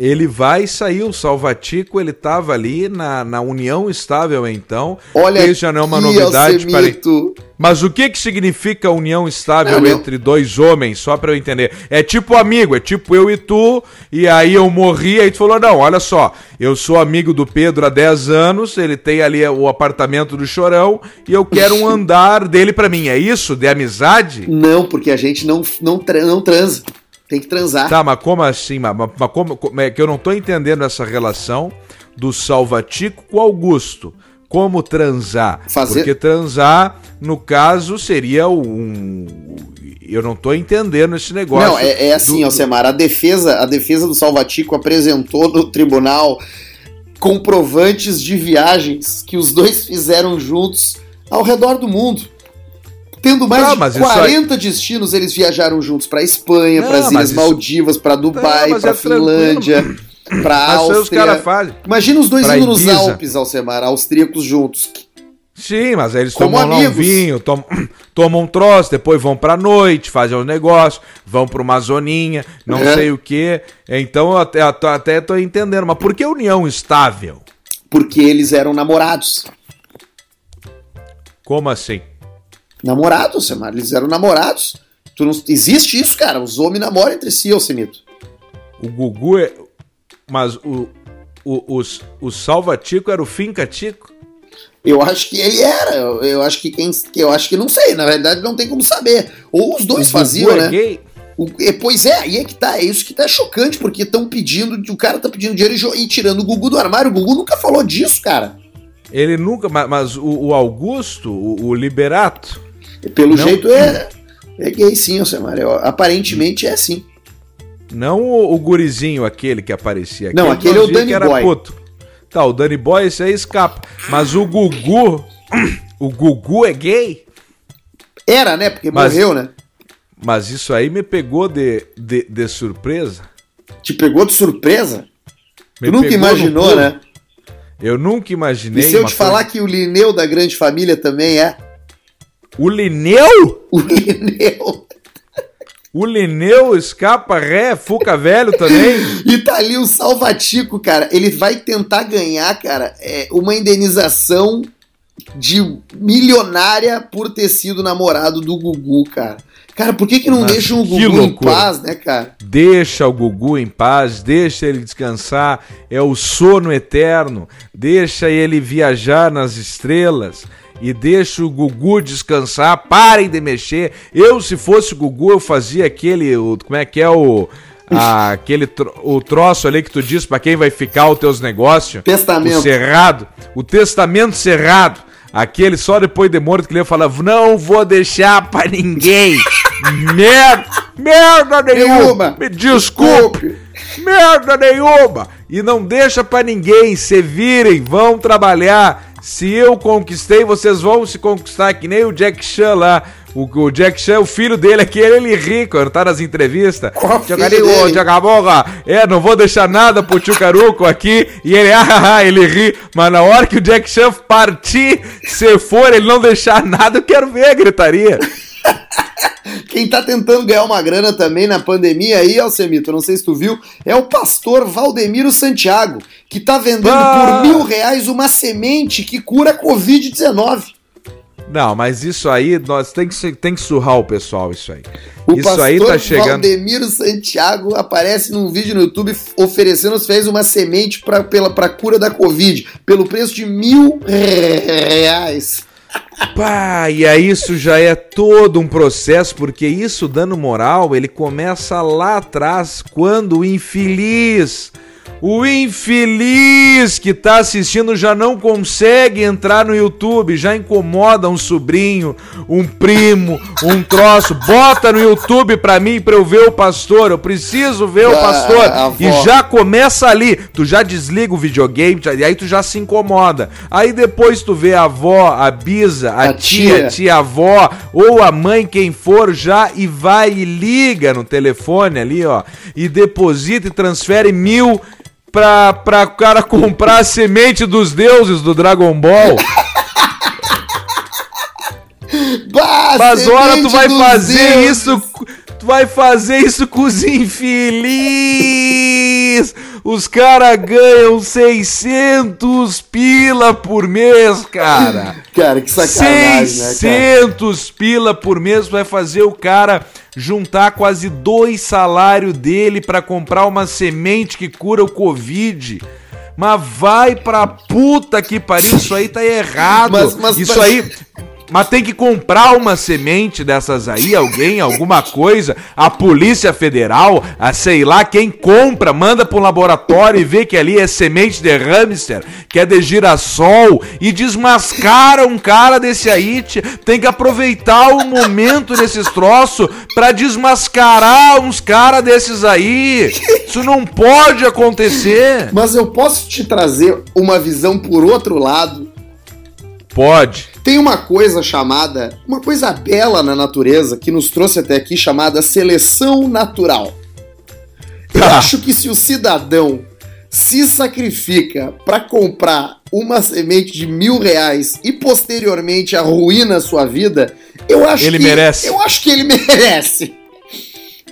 Ele vai sair, o Salvatico, ele tava ali na, na união estável, então. Olha Isso já não é uma novidade. Alcemito. Mas o que que significa união estável Não, não. entre dois homens, só pra eu entender? É tipo amigo, é tipo eu e tu, e aí eu morri, aí tu falou, não, olha só, eu sou amigo do Pedro há 10 anos, ele tem ali o apartamento do Chorão, e eu quero um andar dele pra mim, é isso? De amizade? Não, porque a gente não, não, tra- não transa. Tem que transar. Tá, mas como assim? Mas, mas- como, como é que eu não tô entendendo essa relação do Salvatico com o Augusto? Como transar? Fazer- Porque transar, no caso, seria um. Eu não tô entendendo esse negócio. Não, é, é assim, do- Alcemar, a defesa, a defesa do Salvatico apresentou no tribunal comprovantes de viagens que os dois fizeram juntos ao redor do mundo. Tendo mais Não, de mas isso 40 destinos, eles viajaram juntos pra Espanha, para as Ilhas isso- Maldivas, pra Dubai, mas pra é tranquilo. Finlândia, pra aí os Áustria. Imagina os dois Pra indo nos. Alpes, Alcemar, austríacos juntos. Sim, mas aí eles Como tomam um vinho, tomam, tomam um troço, depois vão pra noite, fazem os negócios, vão pra uma zoninha, não É. sei o que. Então eu até, eu até tô entendendo. Mas por que união estável? Porque eles eram namorados. Como assim? Namorados, Semar, eles eram namorados. Tu não, existe isso, cara. Os homens namoram entre si, Alcemito. O Gugu é. Mas o, o, o, o Salva-Tico era o Finca-Tico? Eu acho que ele era. Eu, eu acho que quem. Eu acho que não sei. Na verdade, não tem como saber. Ou os dois o faziam, Gugu né? É gay? O, é, pois é, aí é que tá. É isso que tá chocante, porque estão pedindo. O cara tá pedindo dinheiro e, e tirando o Gugu do armário. O Gugu nunca falou disso, cara. Ele nunca. Mas, mas o, o Augusto, o, o Liberato. Pelo Não. jeito é. É gay sim, Alcemar. Aparentemente é sim. Não o, o gurizinho, aquele que aparecia. Não, aquele é o Danny Boy. puto. Tá, o Danny Boy, esse aí escapa. Mas o Gugu. O Gugu é gay? Era, né? Porque Mas- morreu, né? Mas isso aí me pegou de, de, de surpresa. Te pegou de surpresa? Me tu nunca imaginou, né? Eu nunca E imaginei. se eu te falar coisa- que o Lineu da Grande Família também é? O Lineu? O Lineu. O Lineu escapa ré, Fuca velho também. E tá ali o Salvatico, cara. Ele vai tentar ganhar, cara, é, uma indenização de milionária por ter sido namorado do Gugu, cara. Cara, por que, que não Mas deixam o Gugu em paz, né, cara? Deixa o Gugu em paz, deixa ele descansar, é o sono eterno, deixa ele viajar nas estrelas e deixa o Gugu descansar, parem de mexer. Eu, se fosse o Gugu, eu fazia aquele, o, como é que é o, a- aquele tro- o troço ali que tu diz pra quem vai ficar os teus negócios, o Testamento. cerrado, o testamento cerrado. Aquele só depois de morto que ele falar, não vou deixar pra ninguém. merda, merda nenhuma. Nenhuma. Me desculpe. Merda nenhuma! E não deixa pra ninguém, se virem, vão trabalhar. Se eu conquistei, vocês vão se conquistar, que nem o Jack Chan lá. O, o Jack Chan, o filho dele, aquele ele ri quando tá nas entrevistas. Caboca, é, não vou deixar nada pro tio Caruco aqui. E ele, ah, ah, ele ri. Mas na hora que o Jack Chan partir, se for, ele não deixar nada, eu quero ver a gritaria. Quem tá tentando ganhar uma grana também na pandemia aí, Alcemito, não sei se tu viu, é o pastor Valdemiro Santiago, que tá vendendo Ah! por mil reais uma semente que cura a Covid-19. Não, mas isso aí, nós tem que, tem que surrar o pessoal, isso aí. O isso pastor aí tá chegando. Valdemiro Santiago aparece num vídeo no YouTube oferecendo fez uma semente pra, pela, pra cura da Covid, pelo preço de mil reais. Pá, e aí isso já é todo um processo, porque isso dando moral, ele começa lá atrás, quando o infeliz, o infeliz que tá assistindo já não consegue entrar no YouTube, já incomoda um sobrinho, um primo, um troço, bota no YouTube pra mim, pra eu ver o pastor, eu preciso ver o Ah, pastor, e já começa ali, tu já desliga o videogame, e aí tu já se incomoda. Aí depois tu vê a avó, a bisa, a, A tia, tia. tia avó ou a mãe, quem for, já e vai e liga no telefone ali, ó, e deposita e transfere mil pra, pra o cara comprar a semente dos deuses do Dragon Ball. Bah, Mas ora, tu vai fazer deuses. isso. Tu vai fazer isso com os infeliz! Os caras ganham 600 pila por mês, cara! Cara, que sacanagem, né, cara? 600 pila por mês vai fazer o cara juntar quase dois salários dele pra comprar uma semente que cura o Covid. Mas vai pra puta que pariu, isso aí tá errado. Mas- mas- isso mas- aí. Mas tem que comprar uma semente dessas aí, alguém, alguma coisa, a Polícia Federal, a sei lá quem compra, manda para um laboratório e vê que ali é semente de hamster, que é de girassol, e desmascara um cara desse aí. Tem que aproveitar o momento desses troços pra desmascarar uns caras desses aí. Isso não pode acontecer. Mas eu posso te trazer uma visão por outro lado. Pode. Tem uma coisa chamada, uma coisa bela na natureza que nos trouxe até aqui chamada seleção natural. Eu Tá. acho que se o cidadão se sacrifica para comprar uma semente de mil reais e posteriormente arruína a sua vida, eu acho Ele que merece. Eu acho que ele merece.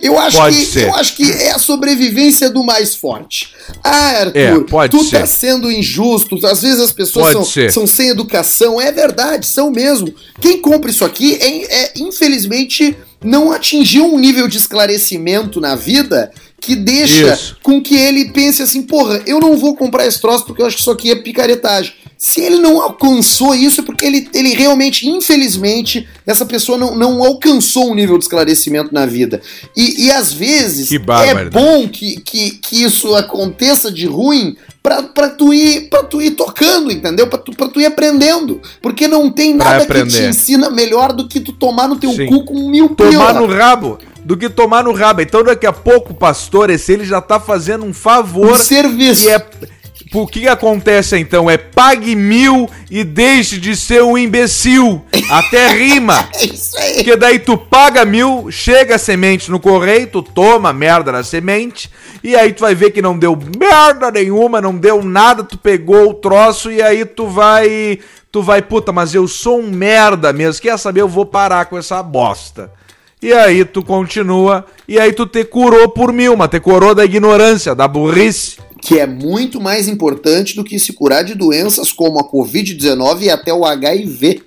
Eu acho, que, ser. eu acho que é a sobrevivência do mais forte. Ah, Arthur, é, pode tu tá ser. tá sendo injusto. Às vezes as pessoas são, são, sem educação. É verdade, são mesmo. Quem compra isso aqui é, é infelizmente não atingiu um nível de esclarecimento na vida que deixa isso. com que ele pense assim, porra, eu não vou comprar esse troço porque eu acho que isso aqui é picaretagem. Se ele não alcançou isso, é porque ele, ele realmente, infelizmente, essa pessoa não, não alcançou um nível de esclarecimento na vida. E, e às vezes é bom que, que, que isso aconteça de ruim pra, pra, tu, ir, pra tu ir tocando, entendeu? Pra tu, pra tu ir aprendendo. Porque não tem nada que te ensina melhor do que tu tomar no teu Sim. cu com mil Tomar no rabo do que tomar no rabo. Então daqui a pouco, pastor, esse ele já tá fazendo um favor. Um serviço. E é o que acontece então? É pague mil e deixe de ser um imbecil. Até rima. é isso aí. Porque daí tu paga mil, chega a semente no correio, tu toma merda na semente, e aí tu vai ver que não deu merda nenhuma, não deu nada, tu pegou o troço e aí tu vai. Tu vai, puta, mas eu sou um merda mesmo. Quer saber? Eu vou parar com essa bosta. E aí tu continua, e aí tu te curou por mil, mas te curou da ignorância, da burrice que é muito mais importante do que se curar de doenças como a Covid-19 e até o HIV.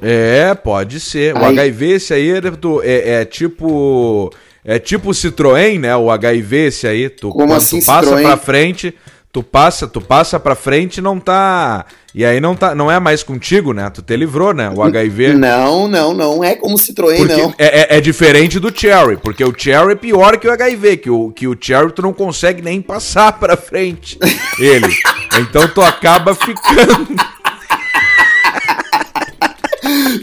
É, pode ser. Aí... O HIV, esse aí é, é, é, tipo. É tipo Citroën, né? O HIV, esse aí. Tu, como assim, tu passa Citroën? pra frente, tu passa, tu passa pra frente e não tá. E aí não, tá, não é mais contigo, né? Tu te livrou, né? O HIV. Não, não, não é como Citroën, porque não. É, é, é, diferente do Cherry, porque o Cherry é pior que o HIV, que o, que o Cherry tu não consegue nem passar pra frente. Ele. então tu acaba ficando.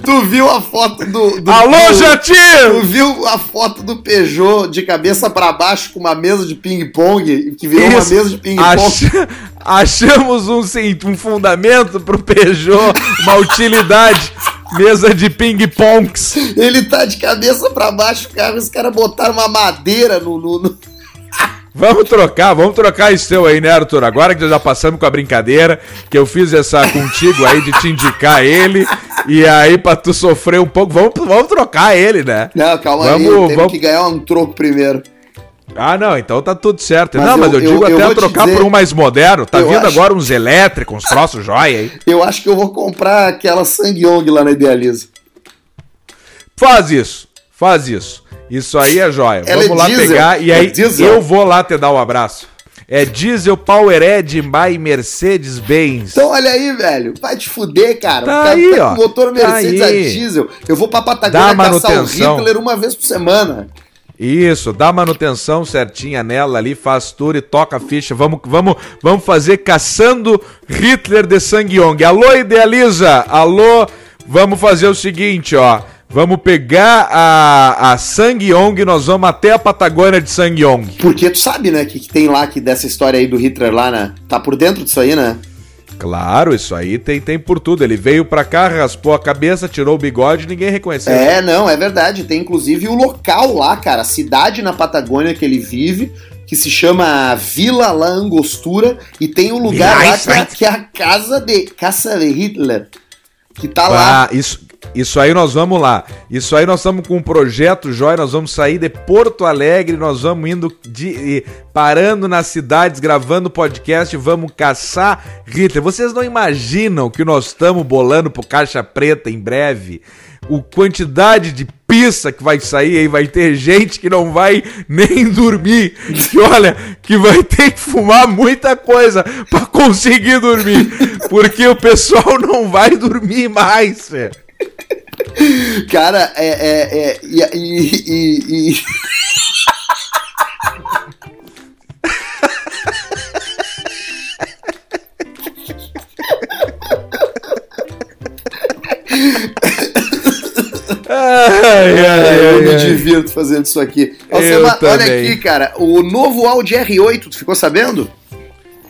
Tu viu a foto do. do Alô, do, Jatinho! Tu viu a foto do Peugeot de cabeça para baixo com uma mesa de ping-pong? Que virou Isso. uma mesa de ping-pong. Ach... Achamos um, sim, um fundamento pro Peugeot, uma utilidade. Mesa de ping-pongs. Ele tá de cabeça para baixo, cara. Os caras botaram uma madeira no... no, no... Vamos trocar, vamos trocar esse teu aí, né, Arthur? Agora que já passamos com a brincadeira, que eu fiz essa contigo aí de te indicar ele, e aí pra tu sofrer um pouco, vamos, vamos trocar ele, né? Não, calma vamos, aí, temos vamos... que ganhar um troco primeiro. Ah, não, então tá tudo certo. Mas não, eu, mas eu digo eu, até eu trocar dizer, por um mais moderno. Tá vindo acho... agora uns elétricos, uns troços jóia aí. Eu acho que eu vou comprar aquela Sangyong lá na Idealiza. Faz isso, faz isso. Isso aí é jóia. Ela Vamos é lá diesel. pegar e é aí é eu vou lá te dar um abraço. É diesel Powered by Mercedes-Benz. Então olha aí, velho. Vai te fuder, cara. Tá, aí, tá ó. motor tá Mercedes tá a diesel. Eu vou pra Patagônia caçar o Hitler uma vez por semana. Isso, dá manutenção certinha nela ali, faz tudo e toca a ficha. Vamos, vamos, vamos fazer caçando Hitler de Sangyong. Alô, Idealiza! Alô, vamos fazer o seguinte, ó. Vamos pegar a, a Sangyong e nós vamos até a Patagônia de Sangyong. Porque tu sabe, né, que, que tem lá que dessa história aí do Hitler lá, né? Tá por dentro disso aí, né? Claro, isso aí tem, tem por tudo. Ele veio pra cá, raspou a cabeça, tirou o bigode ninguém reconheceu. É, não, é verdade. Tem inclusive o local lá, cara, a cidade na Patagônia que ele vive, que se chama Vila La Angostura, e tem um lugar lá que é, que é, a casa de Casa de Hitler. Que tá lá. Ah, isso, isso aí nós vamos lá. Isso aí nós estamos com um projeto, Jóia. Nós vamos sair de Porto Alegre, nós vamos indo de, parando nas cidades, gravando podcast, vamos caçar Hitler. Vocês não imaginam que nós estamos bolando pro Caixa Preta em breve? O quantidade de pista que vai sair aí, vai ter gente que não vai nem dormir. Que olha, que vai ter que fumar muita coisa para conseguir dormir, porque o pessoal não vai dormir mais, velho. Cara, é. é, é e, e, e... Ai, ai, ai, eu me divirto fazendo isso aqui. Olha, olha aqui, cara, o novo Audi R8, tu ficou sabendo?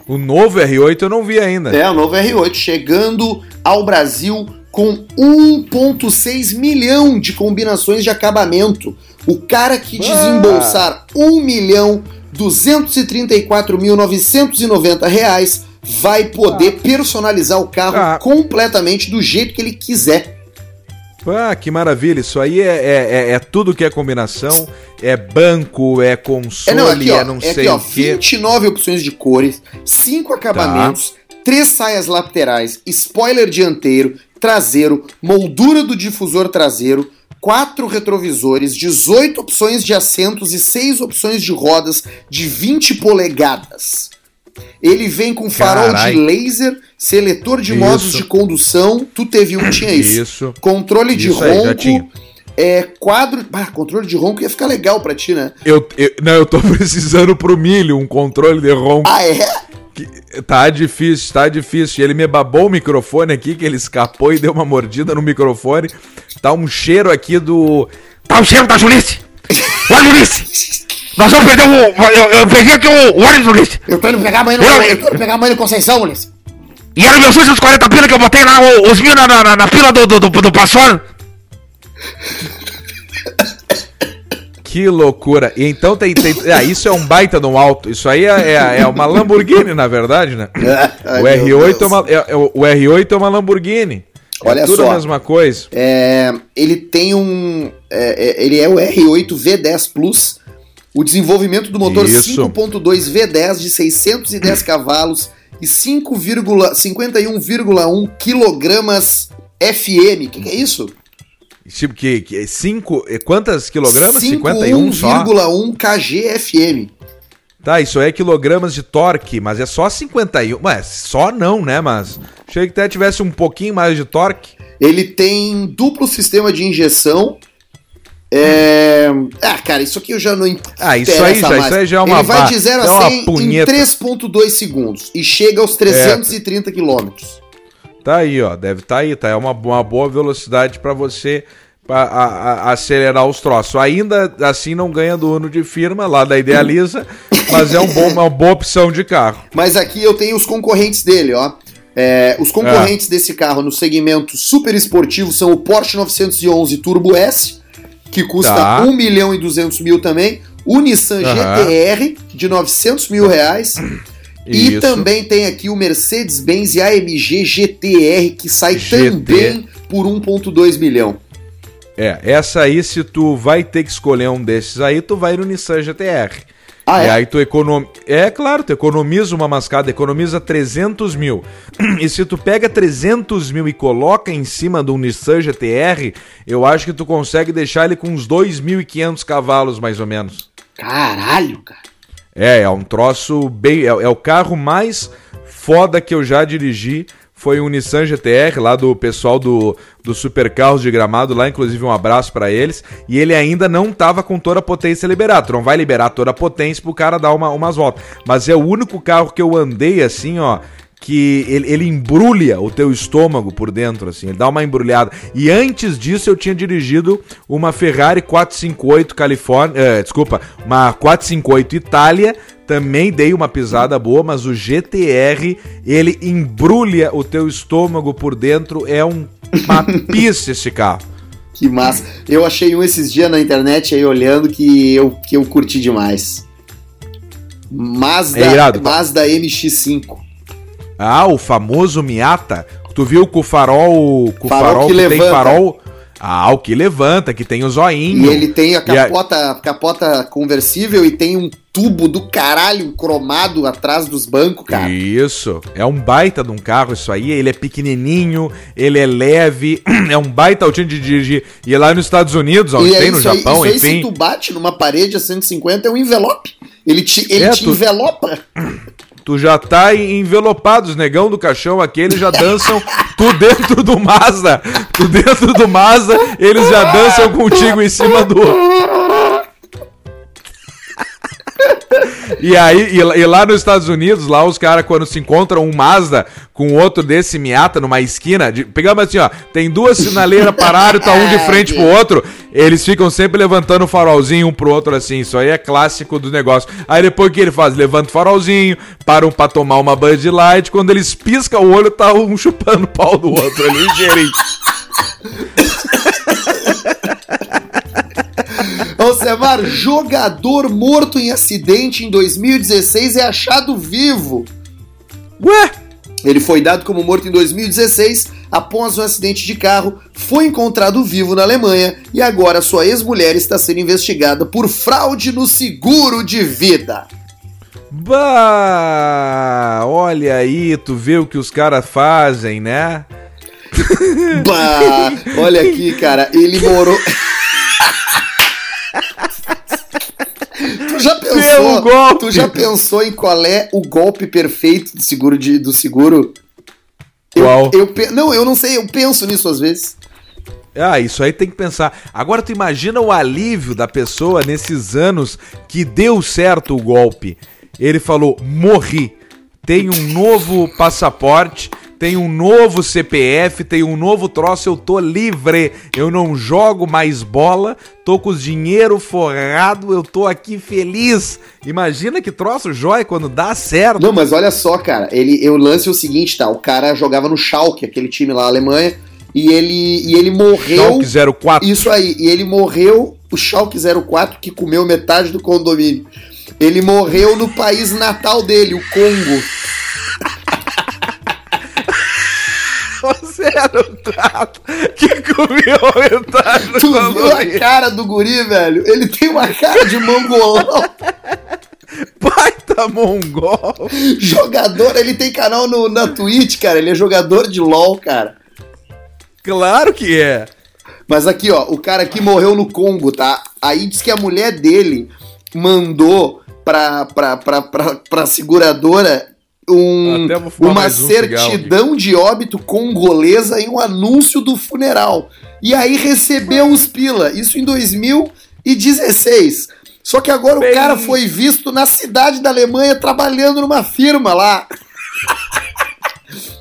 O novo R8 eu não vi ainda. É, o novo R8 chegando ao Brasil com 1,6 milhão de combinações de acabamento. O cara que desembolsar ah. 1 milhão 234.990 reais vai poder ah. personalizar o carro ah. completamente do jeito que ele quiser. Ah, que maravilha. Isso aí é, é, é, é tudo que é combinação. É banco, é console, é não, aqui, ó, é não é sei aqui, ó, o quê. 29 opções de cores, 5 acabamentos, tá. 3 saias laterais, spoiler dianteiro, traseiro, moldura do difusor traseiro, 4 retrovisores, 18 opções de assentos e 6 opções de rodas de 20 polegadas. Ele vem com farol Carai. de laser, seletor de isso. modos de condução. Tu teve um, tinha isso. isso. Controle de isso ronco. é, quadro. Ah, controle de ronco ia ficar legal pra ti, né? Eu, eu, não, eu tô precisando pro milho um controle de ronco. Ah, é? Que, tá difícil, tá difícil. Ele me babou o microfone aqui, que ele escapou e deu uma mordida no microfone. Tá um cheiro aqui do. Tá um cheiro da Julice! Olha, Julice! Nós vamos perder o. Eu, eu peguei aqui o, o ônibus, Ulisses. Eu tô indo pegar a mãe no, eu, eu tô indo pegar a mãe no Conceição, Ulisses. E era meus últimos 40 pila que eu botei lá, os mil na, na, na fila do, do, do, do Que loucura. E então tem. tem ah, isso é um baita no alto. Isso aí é, é, é uma Lamborghini, na verdade, né? Ai, o, R8 é uma, é, é, o R8 é uma Lamborghini. É Olha é tudo só. a mesma coisa. É, ele tem um. É, ele é o R8 V10 Plus o desenvolvimento do motor 5.2 V10 de 610 cavalos e 51,1 quilogramas FM. O que, que, é isso? Tipo, que, que cinco, quantas quilogramas? 51 só? 51,1 kg FM. Tá, isso é quilogramas de torque, mas é só 51. Ué, só não, né? Mas achei que até tivesse um pouquinho mais de torque. Ele tem duplo sistema de injeção é... Ah, cara, isso aqui eu já não Ah, isso aí, já, isso aí já é uma Ele vai de 0 a 100 é em 3.2 segundos e chega aos 330 é. Tá aí, ó, deve estar tá aí, tá? É uma, uma boa velocidade para você pra, a, a, acelerar os troços. Ainda assim não ganha do Uno de firma lá da Idealiza, mas é um bom, uma boa opção de carro. Mas aqui eu tenho os concorrentes dele, ó. É, os concorrentes é. desse carro no segmento super esportivo são o Porsche 911 Turbo S, que custa tá. 1 milhão e 200 mil também. O Nissan uhum. GTR, de 900 mil reais. Isso. E também tem aqui o Mercedes-Benz AMG GTR, que sai GT. também por 1,2 milhão. É, essa aí, se tu vai ter que escolher um desses aí, tu vai no Nissan GTR. Ah, e é? aí tu economiza. É claro, tu economiza uma mascada, economiza 300 mil. E se tu pega 300 mil e coloca em cima do Nissan GTR, eu acho que tu consegue deixar ele com uns 2.500 cavalos, mais ou menos. Caralho, cara. É, é um troço bem. É, é o carro mais foda que eu já dirigi foi um Nissan GTR lá do pessoal do, do Super Carros de Gramado, lá inclusive um abraço para eles, e ele ainda não tava com toda a potência liberada. Tu não vai liberar toda a potência pro cara dar uma, umas voltas. Mas é o único carro que eu andei assim, ó, que ele, ele embrulha o teu estômago por dentro, assim, ele dá uma embrulhada. E antes disso eu tinha dirigido uma Ferrari 458 Califórnia, eh, desculpa, uma 458 Itália, também dei uma pisada boa, mas o GTR, ele embrulha o teu estômago por dentro, é um, uma pista esse carro. Que massa. Eu achei um esses dias na internet aí olhando que eu, que eu curti demais. Mazda, é irado, tá? Mazda MX-5. Ah, o famoso Miata. Tu viu com o farol. Com farol, farol que, que tem farol. Ah, o que levanta, que tem o zoinho. E ele tem a capota, a... capota conversível e tem um tubo do caralho cromado atrás dos bancos, cara. Isso. É um baita de um carro isso aí. Ele é pequenininho, ele é leve, é um baita altinho de dirigir. E é lá nos Estados Unidos, onde é tem no Japão, aí, isso enfim. Aí, se tu bate numa parede a 150 é um envelope. Ele te, ele é, te tu... envelopa. Tu já tá envelopado, os negão do caixão aqui, eles já dançam tu dentro do Mazda. Tu dentro do Mazda, eles já dançam contigo em cima do. E aí, e, e, lá nos Estados Unidos, lá os caras, quando se encontram um Mazda com outro desse Miata numa esquina, de, pegamos assim, ó, tem duas sinaleiras paradas, tá um de frente pro outro, eles ficam sempre levantando o farolzinho um pro outro assim, isso aí é clássico do negócio. Aí depois o que ele faz? Levanta o farolzinho, param pra tomar uma Bud Light, quando eles piscam o olho, tá um chupando o pau do outro ali, ligeirinho. Jogador morto em acidente em 2016 é achado vivo. Ué? Ele foi dado como morto em 2016 após um acidente de carro, foi encontrado vivo na Alemanha e agora sua ex-mulher está sendo investigada por fraude no seguro de vida. Bah, olha aí, tu vê o que os caras fazem, né? Bah, olha aqui, cara, ele morou. tu já pensou? golpe. Tu já pensou em qual é o golpe perfeito do seguro de, do seguro? Qual? Eu, eu não, eu não sei, eu penso nisso às vezes. Ah, isso aí tem que pensar. Agora tu imagina o alívio da pessoa nesses anos que deu certo o golpe. Ele falou: morri. Tem um novo passaporte, tem um novo CPF, tem um novo troço, eu tô livre. Eu não jogo mais bola, tô com os dinheiro forrado, eu tô aqui feliz. Imagina que troço jóia quando dá certo. Não, mas olha só, cara, ele, eu lance o seguinte, tá? O cara jogava no Schalke, aquele time lá na Alemanha, e ele, e ele morreu. Schalke 04. Isso aí, e ele morreu, o Schalke 04, que comeu metade do condomínio. Ele morreu no país natal dele, o Congo. Era o gato que comeu metade do Tu viu a cara do guri, velho? Ele tem uma cara de mongolão. Baita mongol. jogador, ele tem canal no, na Twitch, cara. Ele é jogador de LOL, cara. Claro que é. Mas aqui, ó, o cara aqui morreu no Congo, tá? Aí diz que a mulher dele mandou pra, pra, pra, pra, pra seguradora um, uma um certidão de óbito congolesa e um anúncio do funeral. E aí recebeu os pila. Isso em 2016. Só que agora Bem- o cara foi visto na cidade da Alemanha trabalhando numa firma lá.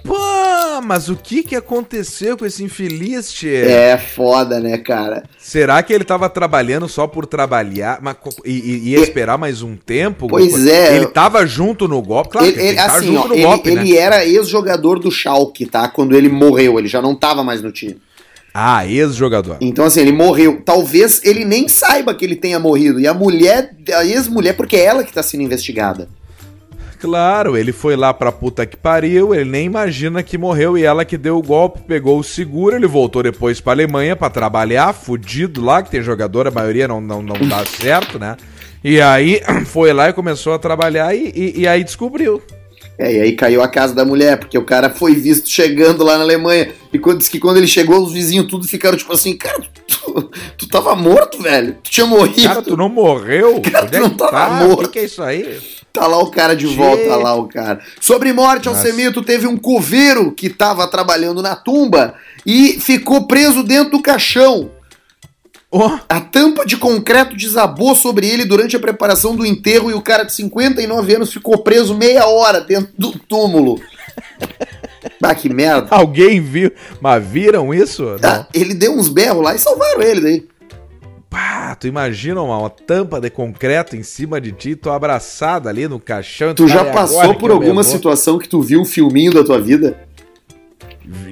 Pô, mas o que que aconteceu com esse infeliz, tchê? É foda, né, cara? Será que ele tava trabalhando só por trabalhar mas, e, ia esperar mais um tempo? Pois é. Ele tava junto no golpe? Claro ele, que ele ele- assim, junto ó, no ele, golpe, né? ele era ex-jogador do Schalke, tá? Quando ele morreu, ele já não tava mais no time. Ah, ex-jogador. Então, assim, ele morreu. Talvez ele nem saiba que ele tenha morrido. E a mulher, a ex-mulher, porque é ela que tá sendo investigada. Claro, ele foi lá pra puta que pariu, ele nem imagina que morreu e ela que deu o golpe, pegou o seguro, ele voltou depois pra Alemanha pra trabalhar, fudido lá, que tem jogador, a maioria não, não, não dá certo, né? E aí foi lá e começou a trabalhar e, e, e aí descobriu. É, e aí caiu a casa da mulher, porque o cara foi visto chegando lá na Alemanha. E quando, disse que quando ele chegou, os vizinhos tudo ficaram tipo assim, cara, tu, tu tava morto, velho. Tu tinha morrido. Cara, tu não morreu? Cara, Onde é tu não tava tá? morto. O que, que é isso aí? Tá lá o cara de volta, lá o cara. Sobre morte, Nossa. Alcemito, teve um coveiro que tava trabalhando na tumba e ficou preso dentro do caixão. Oh, A tampa de concreto desabou sobre ele durante a preparação do enterro e o cara de 59 anos ficou preso meia hora dentro do túmulo. Ah, que merda. alguém viu? Mas viram isso? Ah, ele deu uns berros lá e salvaram ele daí. Pá, tu imagina uma, uma tampa de concreto em cima de ti, tu abraçado ali no caixão. Tu já é passou por alguma levou. situação que tu viu um filminho da tua vida?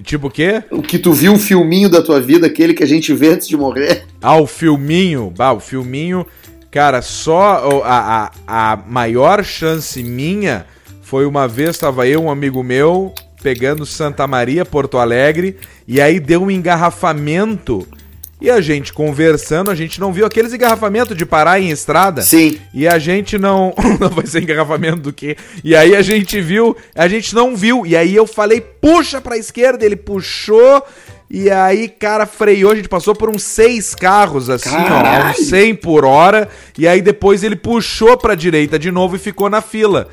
Tipo o quê? O que tu viu um filminho da tua vida, aquele que a gente vê antes de morrer? Ah, o filminho. Bah, o filminho. Cara, só o- a, a, a maior chance minha foi uma vez, tava eu, um amigo meu, pegando Santa Maria, Porto Alegre, e aí deu um engarrafamento. E a gente conversando, a gente não viu aqueles engarrafamentos de parar em estrada. Sim. E a gente não. Não vai ser engarrafamento do quê? E aí a gente viu, a gente não viu. E aí eu falei, puxa pra esquerda, ele puxou. E aí, cara, freou. A gente passou por uns seis carros, assim, ó, Caralho! uns 100 por hora. E aí depois ele puxou pra direita de novo e ficou na fila.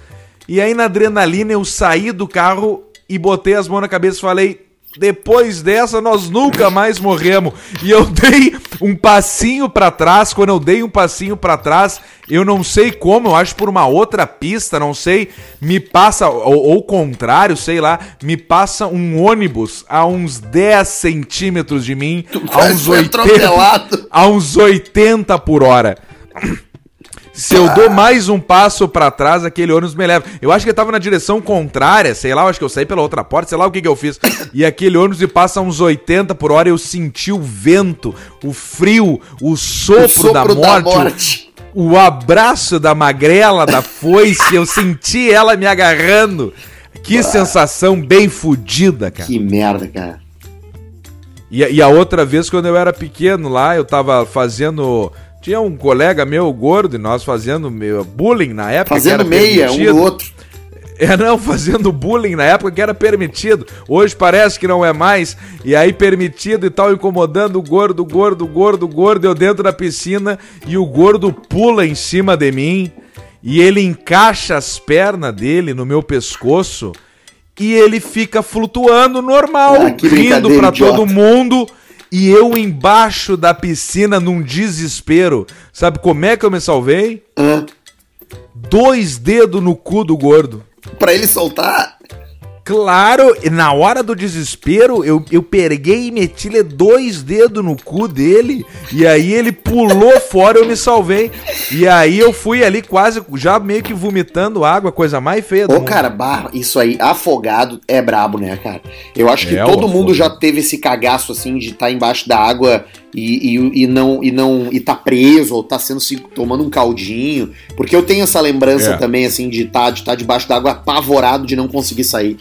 E aí na adrenalina eu saí do carro e botei as mãos na cabeça e falei. Depois dessa, nós nunca mais morremos. E eu dei um passinho pra trás. Quando eu dei um passinho pra trás, eu não sei como, eu acho por uma outra pista, não sei. Me passa, ou o contrário, sei lá, me passa um ônibus a uns 10 centímetros de mim, a quase uns foi 80, atropelado. a uns 80 por hora. Se eu dou mais um passo pra trás, aquele ônibus me leva. Eu acho que ele tava na direção contrária, sei lá, eu acho que eu saí pela outra porta, sei lá o que que eu fiz. E aquele ônibus me passa uns 80 por hora, eu senti o vento, o frio, o sopro, O sopro da da morte, morte. O, o abraço da magrela, da foice, eu senti ela me agarrando. Que sensação bem fodida, cara. Que merda, cara. E, e a outra vez, quando eu era pequeno lá, eu tava fazendo. Tinha um colega meu gordo e nós fazendo meu, bullying na época. que Fazendo meia um permitido. do outro. É, não, fazendo bullying na época que era permitido. Hoje parece que não é mais. E aí, permitido e tal, incomodando o gordo, gordo, gordo, gordo. Eu dentro da piscina e o gordo pula em cima de mim. E ele encaixa as pernas dele no meu pescoço. E ele fica flutuando normal, Ah, rindo idiota. todo mundo. E eu embaixo da piscina num desespero. Sabe como é que eu me salvei? Hã? Dois dedos no cu do gordo. Pra ele soltar. Claro, e na hora do desespero, eu, eu peguei e meti-lhe dois dedos no cu dele, e aí ele pulou fora, eu me salvei. E aí eu fui ali quase, já meio que vomitando água, coisa mais feia do Ô, mundo. cara, barra, isso aí, afogado é brabo, né, cara? Eu acho que É, todo mundo afogado. já teve esse cagaço, assim, de estar embaixo da água e, e, e não e não e tá preso ou tá sendo se tomando um caldinho. Porque eu tenho essa lembrança É. também, assim, de estar de tá debaixo da água apavorado de não conseguir sair.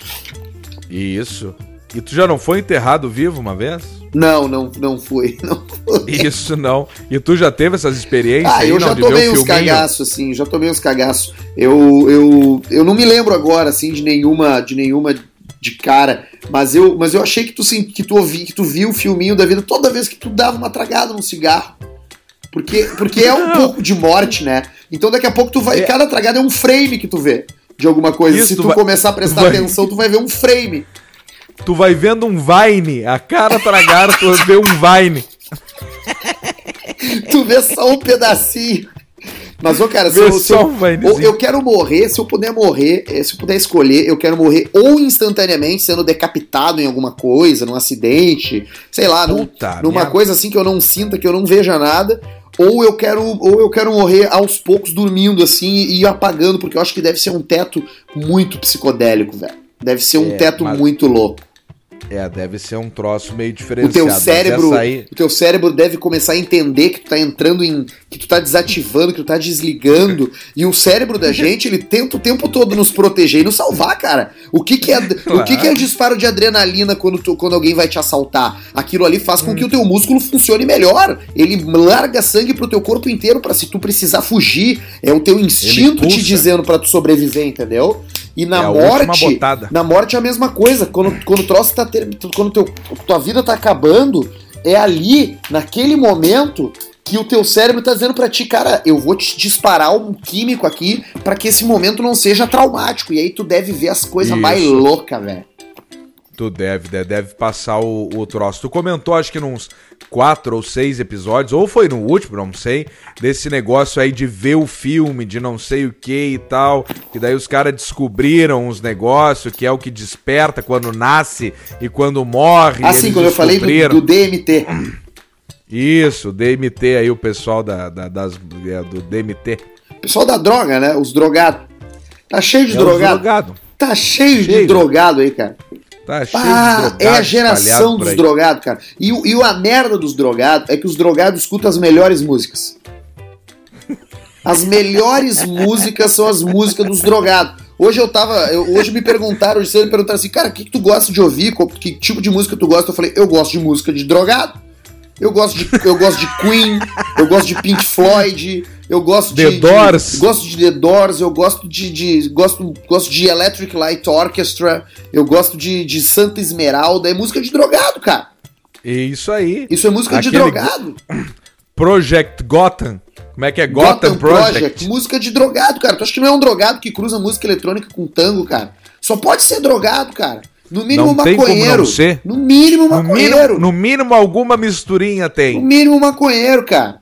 Isso. E tu já não foi enterrado vivo uma vez? Não, não, não fui. Não fui. Isso não. E tu já teve essas experiências Ah, aí, eu não, já ver tomei uns cagaços, assim, já tomei uns cagaços. Eu, eu, eu não me lembro agora, assim, de nenhuma, de nenhuma de cara, mas eu, mas eu achei que tu, sim, que tu ouvi, que tu viu o filminho da vida toda vez que tu dava uma tragada num cigarro. Porque, porque é um Não. pouco de morte, né? Então daqui a pouco tu vai, É. cada tragada é um frame que tu vê de alguma coisa. Isso, Se tu tu vai- começar a prestar vai- atenção, tu vai ver um frame. Tu vai vendo um Vine, a cara tragar, tu vê um Vine. tu vê só um pedacinho. Mas, ô, cara, se eu, se eu- eu quero morrer, se eu puder morrer, eh, se eu puder escolher, eu quero morrer ou instantaneamente sendo decapitado em alguma coisa, num acidente, sei lá, num- Puta numa merda. coisa assim que eu não sinta, que eu não veja nada, ou eu quero, ou eu quero morrer aos poucos dormindo assim e apagando, porque eu acho que deve ser um teto muito psicodélico, velho. Deve ser um É, teto mas- muito louco. É, deve ser um troço meio O diferenciado. teu mas cérebro, aí- o teu cérebro deve começar a entender que tu tá entrando em, que tu tá desativando, que tu tá desligando, e o cérebro da gente, ele tenta o tempo todo nos proteger e nos salvar, cara. O que que é, o que que é o disparo de adrenalina quando, tu, quando alguém vai te assaltar? Aquilo ali faz com que o teu músculo funcione melhor. Ele larga sangue pro teu corpo inteiro pra se tu precisar fugir, é o teu instinto te dizendo pra tu sobreviver, entendeu? E na É morte, na morte é a mesma coisa. Quando, quando o troço tá ter, quando teu, tua vida tá acabando, é ali, naquele momento, que o teu cérebro tá dizendo pra ti, cara, eu vou te disparar um químico aqui pra que esse momento não seja traumático. E aí tu deve ver as coisas Isso. mais loucas, velho. Tu deve, deve, deve passar o, o troço. Tu comentou, acho que nos quatro ou seis episódios, ou foi no último, não sei, desse negócio aí de ver o filme, de não sei o que e tal. Que daí os caras descobriram os negócios, que é o que desperta quando nasce e quando morre. Assim, eles quando eu falei do, do DMT. Isso, DMT aí, o pessoal da, da- das, é, do DMT. Pessoal da droga, né? Os drogados. Tá cheio de É drogado. drogado. Tá cheio, de Cheio. drogado aí, cara. Tá cheio Ah, de drogado é a geração dos drogados, cara. E, o- e a merda dos drogados é que os drogados escutam as melhores músicas. As melhores músicas são as músicas dos drogados. Hoje eu tava. eu- hoje me perguntaram, hoje me perguntaram assim, cara, o que, que tu gosta de ouvir? Qual- Que tipo de música tu gosta? Eu falei, eu gosto de música de drogado. Eu gosto de, eu gosto de Queen, eu gosto de Pink Floyd, eu gosto de. The de- Doors. gosto de The Doors, eu gosto de. de- gosto, gosto de Electric Light Orchestra, eu gosto de, de Santa Esmeralda. É música de drogado, cara. E isso aí. Isso é música de Aquele drogado. Project Gotham. Como é que é? Gotham, Project. Música de drogado, cara. Tu acha que não é um drogado que cruza música eletrônica com tango, cara? Só pode ser drogado, cara. No mínimo Não maconheiro. No mínimo No maconheiro. mínimo, no mínimo, alguma misturinha No tem. mínimo maconheiro, cara.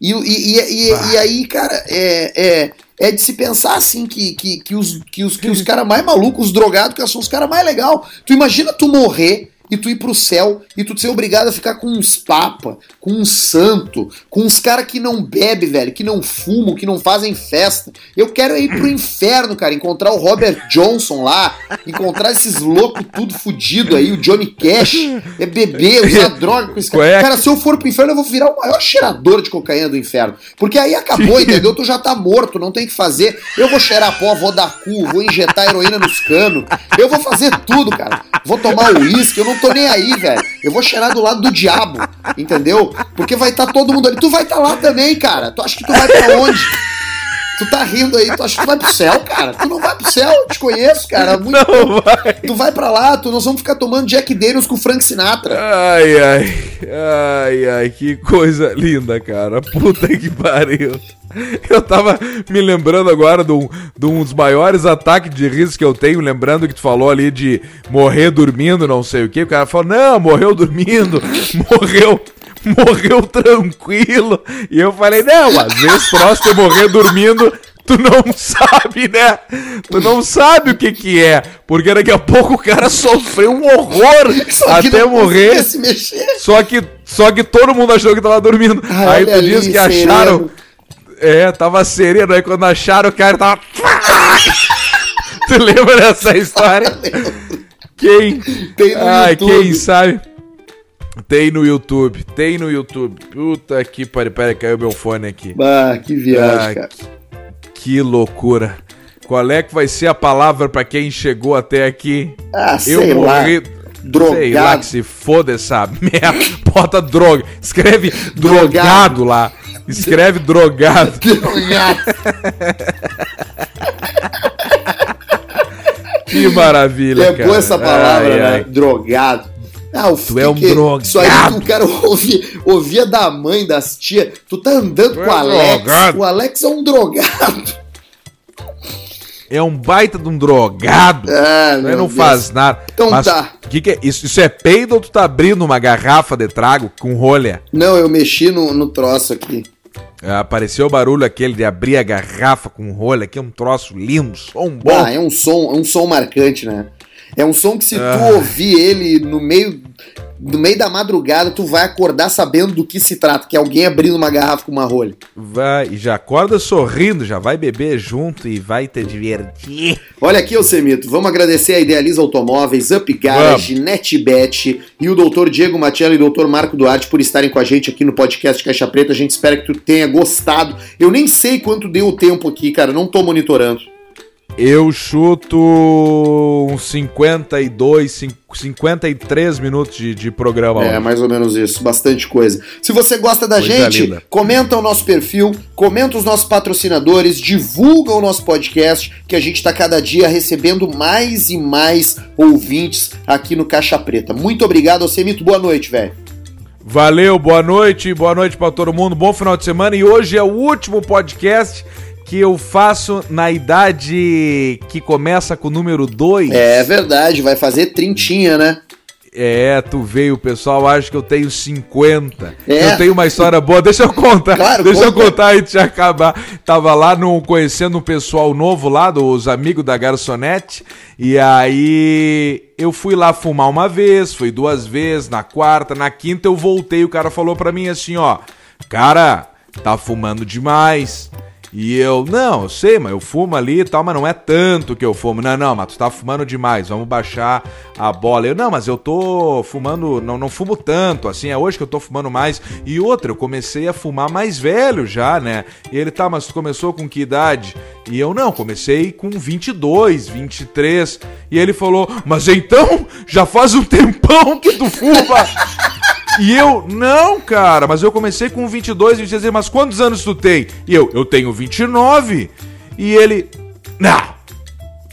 E, e, e, e- e aí, cara, é, é, é de se pensar assim que, que, que os, que os, que os caras mais malucos, os drogados, que são os caras mais legais. Tu imagina tu morrer e tu ir pro céu e tu ser obrigado a ficar com uns papa, com um santo, com uns caras que não bebe, velho, que não fumam, que não fazem festa. Eu quero ir pro inferno, cara, encontrar o Robert Johnson lá, encontrar esses loucos tudo fudido aí, o Johnny Cash, é beber, usar droga com esse cara. Cara, se eu for pro inferno, eu vou virar o maior cheirador de cocaína do inferno. Porque aí acabou, entendeu? Tu já tá morto, não tem o que fazer. Eu vou cheirar pó, vou dar cu, vou injetar heroína nos canos. Eu vou fazer tudo, cara. Vou tomar uísque, eu não tô nem aí, velho. Eu vou cheirar do lado do diabo, entendeu? Porque vai estar todo mundo ali. Tu vai estar lá também, cara. Tu acha que tu vai pra onde? Tu tá rindo aí, tu acha que tu vai pro céu, cara? Tu não vai pro céu, eu te conheço, cara. Muito Não vai. Tu vai pra lá, tu, nós vamos ficar tomando Jack Daniels com o Frank Sinatra. Ai, ai, ai, ai, que coisa linda, cara. Puta que pariu. Eu tava me lembrando agora de um, de um dos maiores ataques de riso que eu tenho, lembrando que tu falou ali de morrer dormindo, não sei o que. O cara falou, não, morreu dormindo, morreu, morreu tranquilo. E eu falei, não, às vezes próximo morrer dormindo, tu não sabe, né? Tu não sabe o que que é. Porque daqui a pouco o cara sofreu um horror até morrer. se mexer. Só que, só que todo mundo achou que tava dormindo. Ai, aí tu diz que acharam. sereno. É, tava sereno. Aí quando acharam, o cara tava. tu lembra dessa história? Quem? Tem no Ai, YouTube. quem sabe? Tem no YouTube, tem no YouTube. Puta que pariu, pera, caiu meu fone aqui. Ah, que viagem, Ah, cara. Que loucura. Qual é que vai ser a palavra pra quem chegou até aqui? Ah, Eu sei lá. morri. Drogado. Sei lá que se foda essa merda. Bota droga. Escreve Drogado. drogado lá. Escreve drogado. Que maravilha, É cara. boa essa palavra, Ai, né? ai. Drogado. Ah, o Tu é um que- drogado. Isso aí que o cara ouvia, ouvia da mãe, das tias. Tu tá andando Tu com o é Alex. drogado. O Alex é um drogado. É um baita de um drogado. Ah, não Deus. faz nada. Então Mas tá. Que que é? Isso, isso é peido ou tu tá abrindo uma garrafa de trago com rolha? Não, eu mexi no, no troço aqui. Ah, Apareceu o barulho aquele de abrir a garrafa com rolha, que é um troço lindo, som bom. Ah, é um som, é um som marcante, né? É um som que se Ah. tu ouvir ele no meio no meio da madrugada, tu vai acordar sabendo do que se trata, que é alguém abrindo uma garrafa com uma rolha. Vai, e já acorda sorrindo, já vai beber junto e vai te divertir. Olha aqui, Semito, vamos agradecer a Idealiza Automóveis, Up Garage, NetBet e o doutor Diego Matiello e o doutor Marco Duarte por estarem com a gente aqui no podcast Caixa Preta. A gente espera que tu tenha gostado. Eu nem sei quanto deu o tempo aqui, cara, não tô monitorando. Eu chuto uns 52, cin- 53 minutos de, de programa. É, hoje. mais ou menos isso, bastante coisa. Se você gosta da Coisa gente, linda. comenta o nosso perfil, comenta os nossos patrocinadores, divulga o nosso podcast, que a gente tá cada dia recebendo mais e mais ouvintes aqui no Caixa Preta. Muito obrigado, Alcemito, boa noite, velho. Valeu, boa noite, boa noite pra todo mundo, bom final de semana. E hoje é o último podcast que eu faço na idade que começa com o número 2. É verdade, vai fazer trintinha, né? É, tu veio, o pessoal acha que eu tenho 50. É. Eu tenho uma história boa, deixa eu contar. Claro, deixa eu conta. contar antes de acabar. Tava lá no, conhecendo um pessoal novo lá, dos amigos da garçonete. E aí eu fui lá fumar uma vez, fui duas vezes, na quarta, na quinta eu voltei. O cara falou pra mim assim: ó, cara, tá fumando demais. E eu, não, eu sei, mas eu fumo ali e tal, mas não é tanto que eu fumo. Não, não, mas tu tá fumando demais, vamos baixar a bola. Eu, não, mas eu tô fumando, não, não fumo tanto, assim, é hoje que eu tô fumando mais. E outra, eu comecei a fumar mais velho já, né? E ele, tá, mas tu começou com que idade? E eu, não, comecei com 22, 23. E ele falou, mas então, já faz um tempão que tu fuma. E eu, não, cara, mas eu comecei com 22, 23, mas quantos anos tu tem? E eu, eu tenho 29. E ele, não,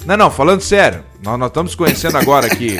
não, não, falando sério, nós, nós estamos conhecendo agora aqui.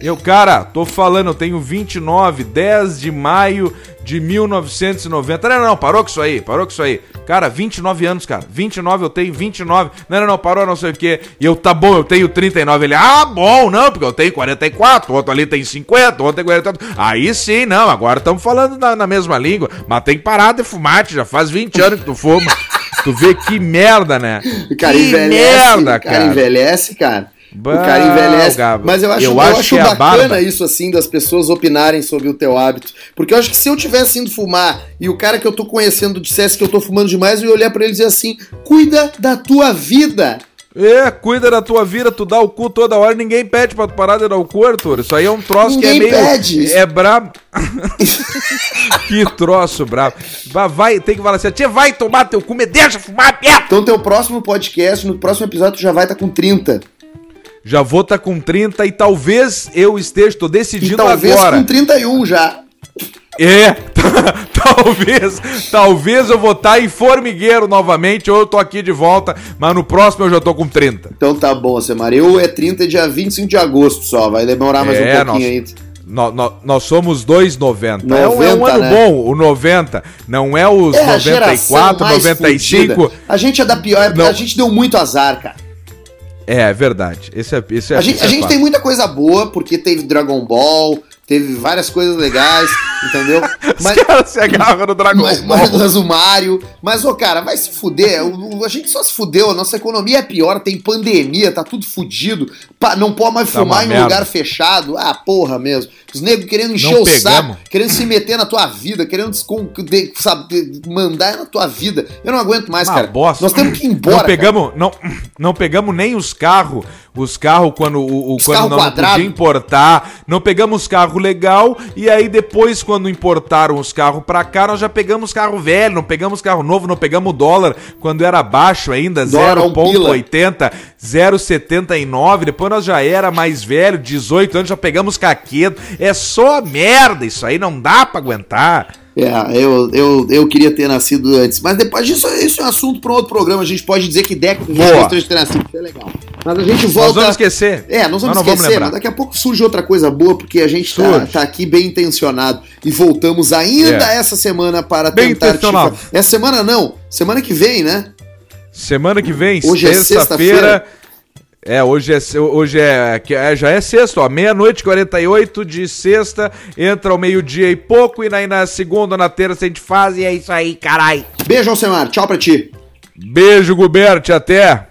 Eu, cara, tô falando, eu tenho 29, 10 de maio de 1990. Não, não, não, parou com isso aí, parou com isso aí. Cara, 29 anos, cara. 29, eu tenho 29. Não, não, não, parou, não sei o quê. E eu, tá bom, eu tenho 39. Ele, ah, bom, não, porque eu tenho 44. O outro ali tem 50, o outro tem 40. Aí sim, não, agora estamos falando na, na mesma língua. Mas tem que parar de fumar, já faz 20 anos que tu fuma. Tu vê que merda, né? Cara que envelhece, merda, cara, cara. envelhece, cara. O cara envelhece. Bah, Mas eu acho, eu eu acho é bacana barba. isso, assim, das pessoas opinarem sobre o teu hábito. Porque eu acho que se eu tivesse indo fumar e o cara que eu tô conhecendo dissesse que eu tô fumando demais, eu ia olhar pra ele e dizer assim: cuida da tua vida. É, cuida da tua vida, tu dá o cu toda hora, ninguém pede pra tu parar de dar o cu, Arthur. Isso aí é um troço Ninguém que é meio. pede. É brabo. que troço brabo. Vai, vai, tem que falar assim, tia, vai tomar teu cu, me deixa fumar, merda! Então, teu próximo podcast, no próximo episódio, tu já vai estar com 30. Já vou estar com 30 e talvez eu esteja, tô E decidindo talvez agora. com 31 já. É, talvez, talvez eu vou estar em formigueiro novamente, ou eu tô aqui de volta, mas no próximo eu já tô com 30. Então tá bom, Semar. Eu é 30 dia 25 de agosto só. Vai demorar mais É, um pouquinho ainda. nó- nó- nós somos 2,90. É, um- é um 90, ano né? bom, o 90. Não é os É a geração 94, mais 95. fudida. A gente é da pior, Não. a gente deu muito azar, cara. É, é verdade. Esse é, esse é, A gente, esse a é gente tem muita coisa boa, porque teve Dragon Ball, teve várias coisas legais, entendeu? Os caras se agarram no Dragon mas, Ball. mas, mas o Mario. Mas, ô, cara, vai se fuder. O- a gente só se fudeu. A nossa economia é pior, tem pandemia, tá tudo fudido. Não pode mais Tá uma fumar em um merda. lugar fechado. Ah, porra mesmo. Os negros querendo encher Não o pegamos. saco, querendo se meter na tua vida, querendo descon- de- sabe, mandar na tua vida. Eu não aguento mais, Uma cara. bosta. Nós temos que ir embora. Não cara. pegamos, não, não pegamos nem os carros, os carros quando o, Os quando carro não, não podia importar, não pegamos carro legal e aí depois quando importaram os carros pra cá, nós já pegamos carro velho, não pegamos carro novo, não pegamos dólar quando era baixo ainda, Dólar a um pila. 0.80, 0.79, depois nós já era mais velho, 18 anos, já pegamos caquedo. É só merda, isso aí não dá pra aguentar. É, eu, eu, eu queria ter nascido antes. Mas depois disso, isso é um assunto para um outro programa. A gente pode dizer que gostaria de ter nascido. Isso é legal. Mas a gente volta. Nós vamos esquecer. É, nós vamos Nós não vamos esquecer, lembrar. mas daqui a pouco surge outra coisa boa, porque a gente tá, tá aqui bem intencionado. E voltamos ainda É. essa semana para Bem tentar intencionado. Essa semana não, semana que vem, né? Semana que vem, Hoje é sexta-feira. É, hoje é, hoje é, é- já é sexta, ó, meia-noite e 48 de sexta, entra ao meio-dia e pouco, e aí na segunda, na terça a gente faz, e é isso aí, carai. Beijo, Alcemar. Tchau pra ti. Beijo, Gubert, até.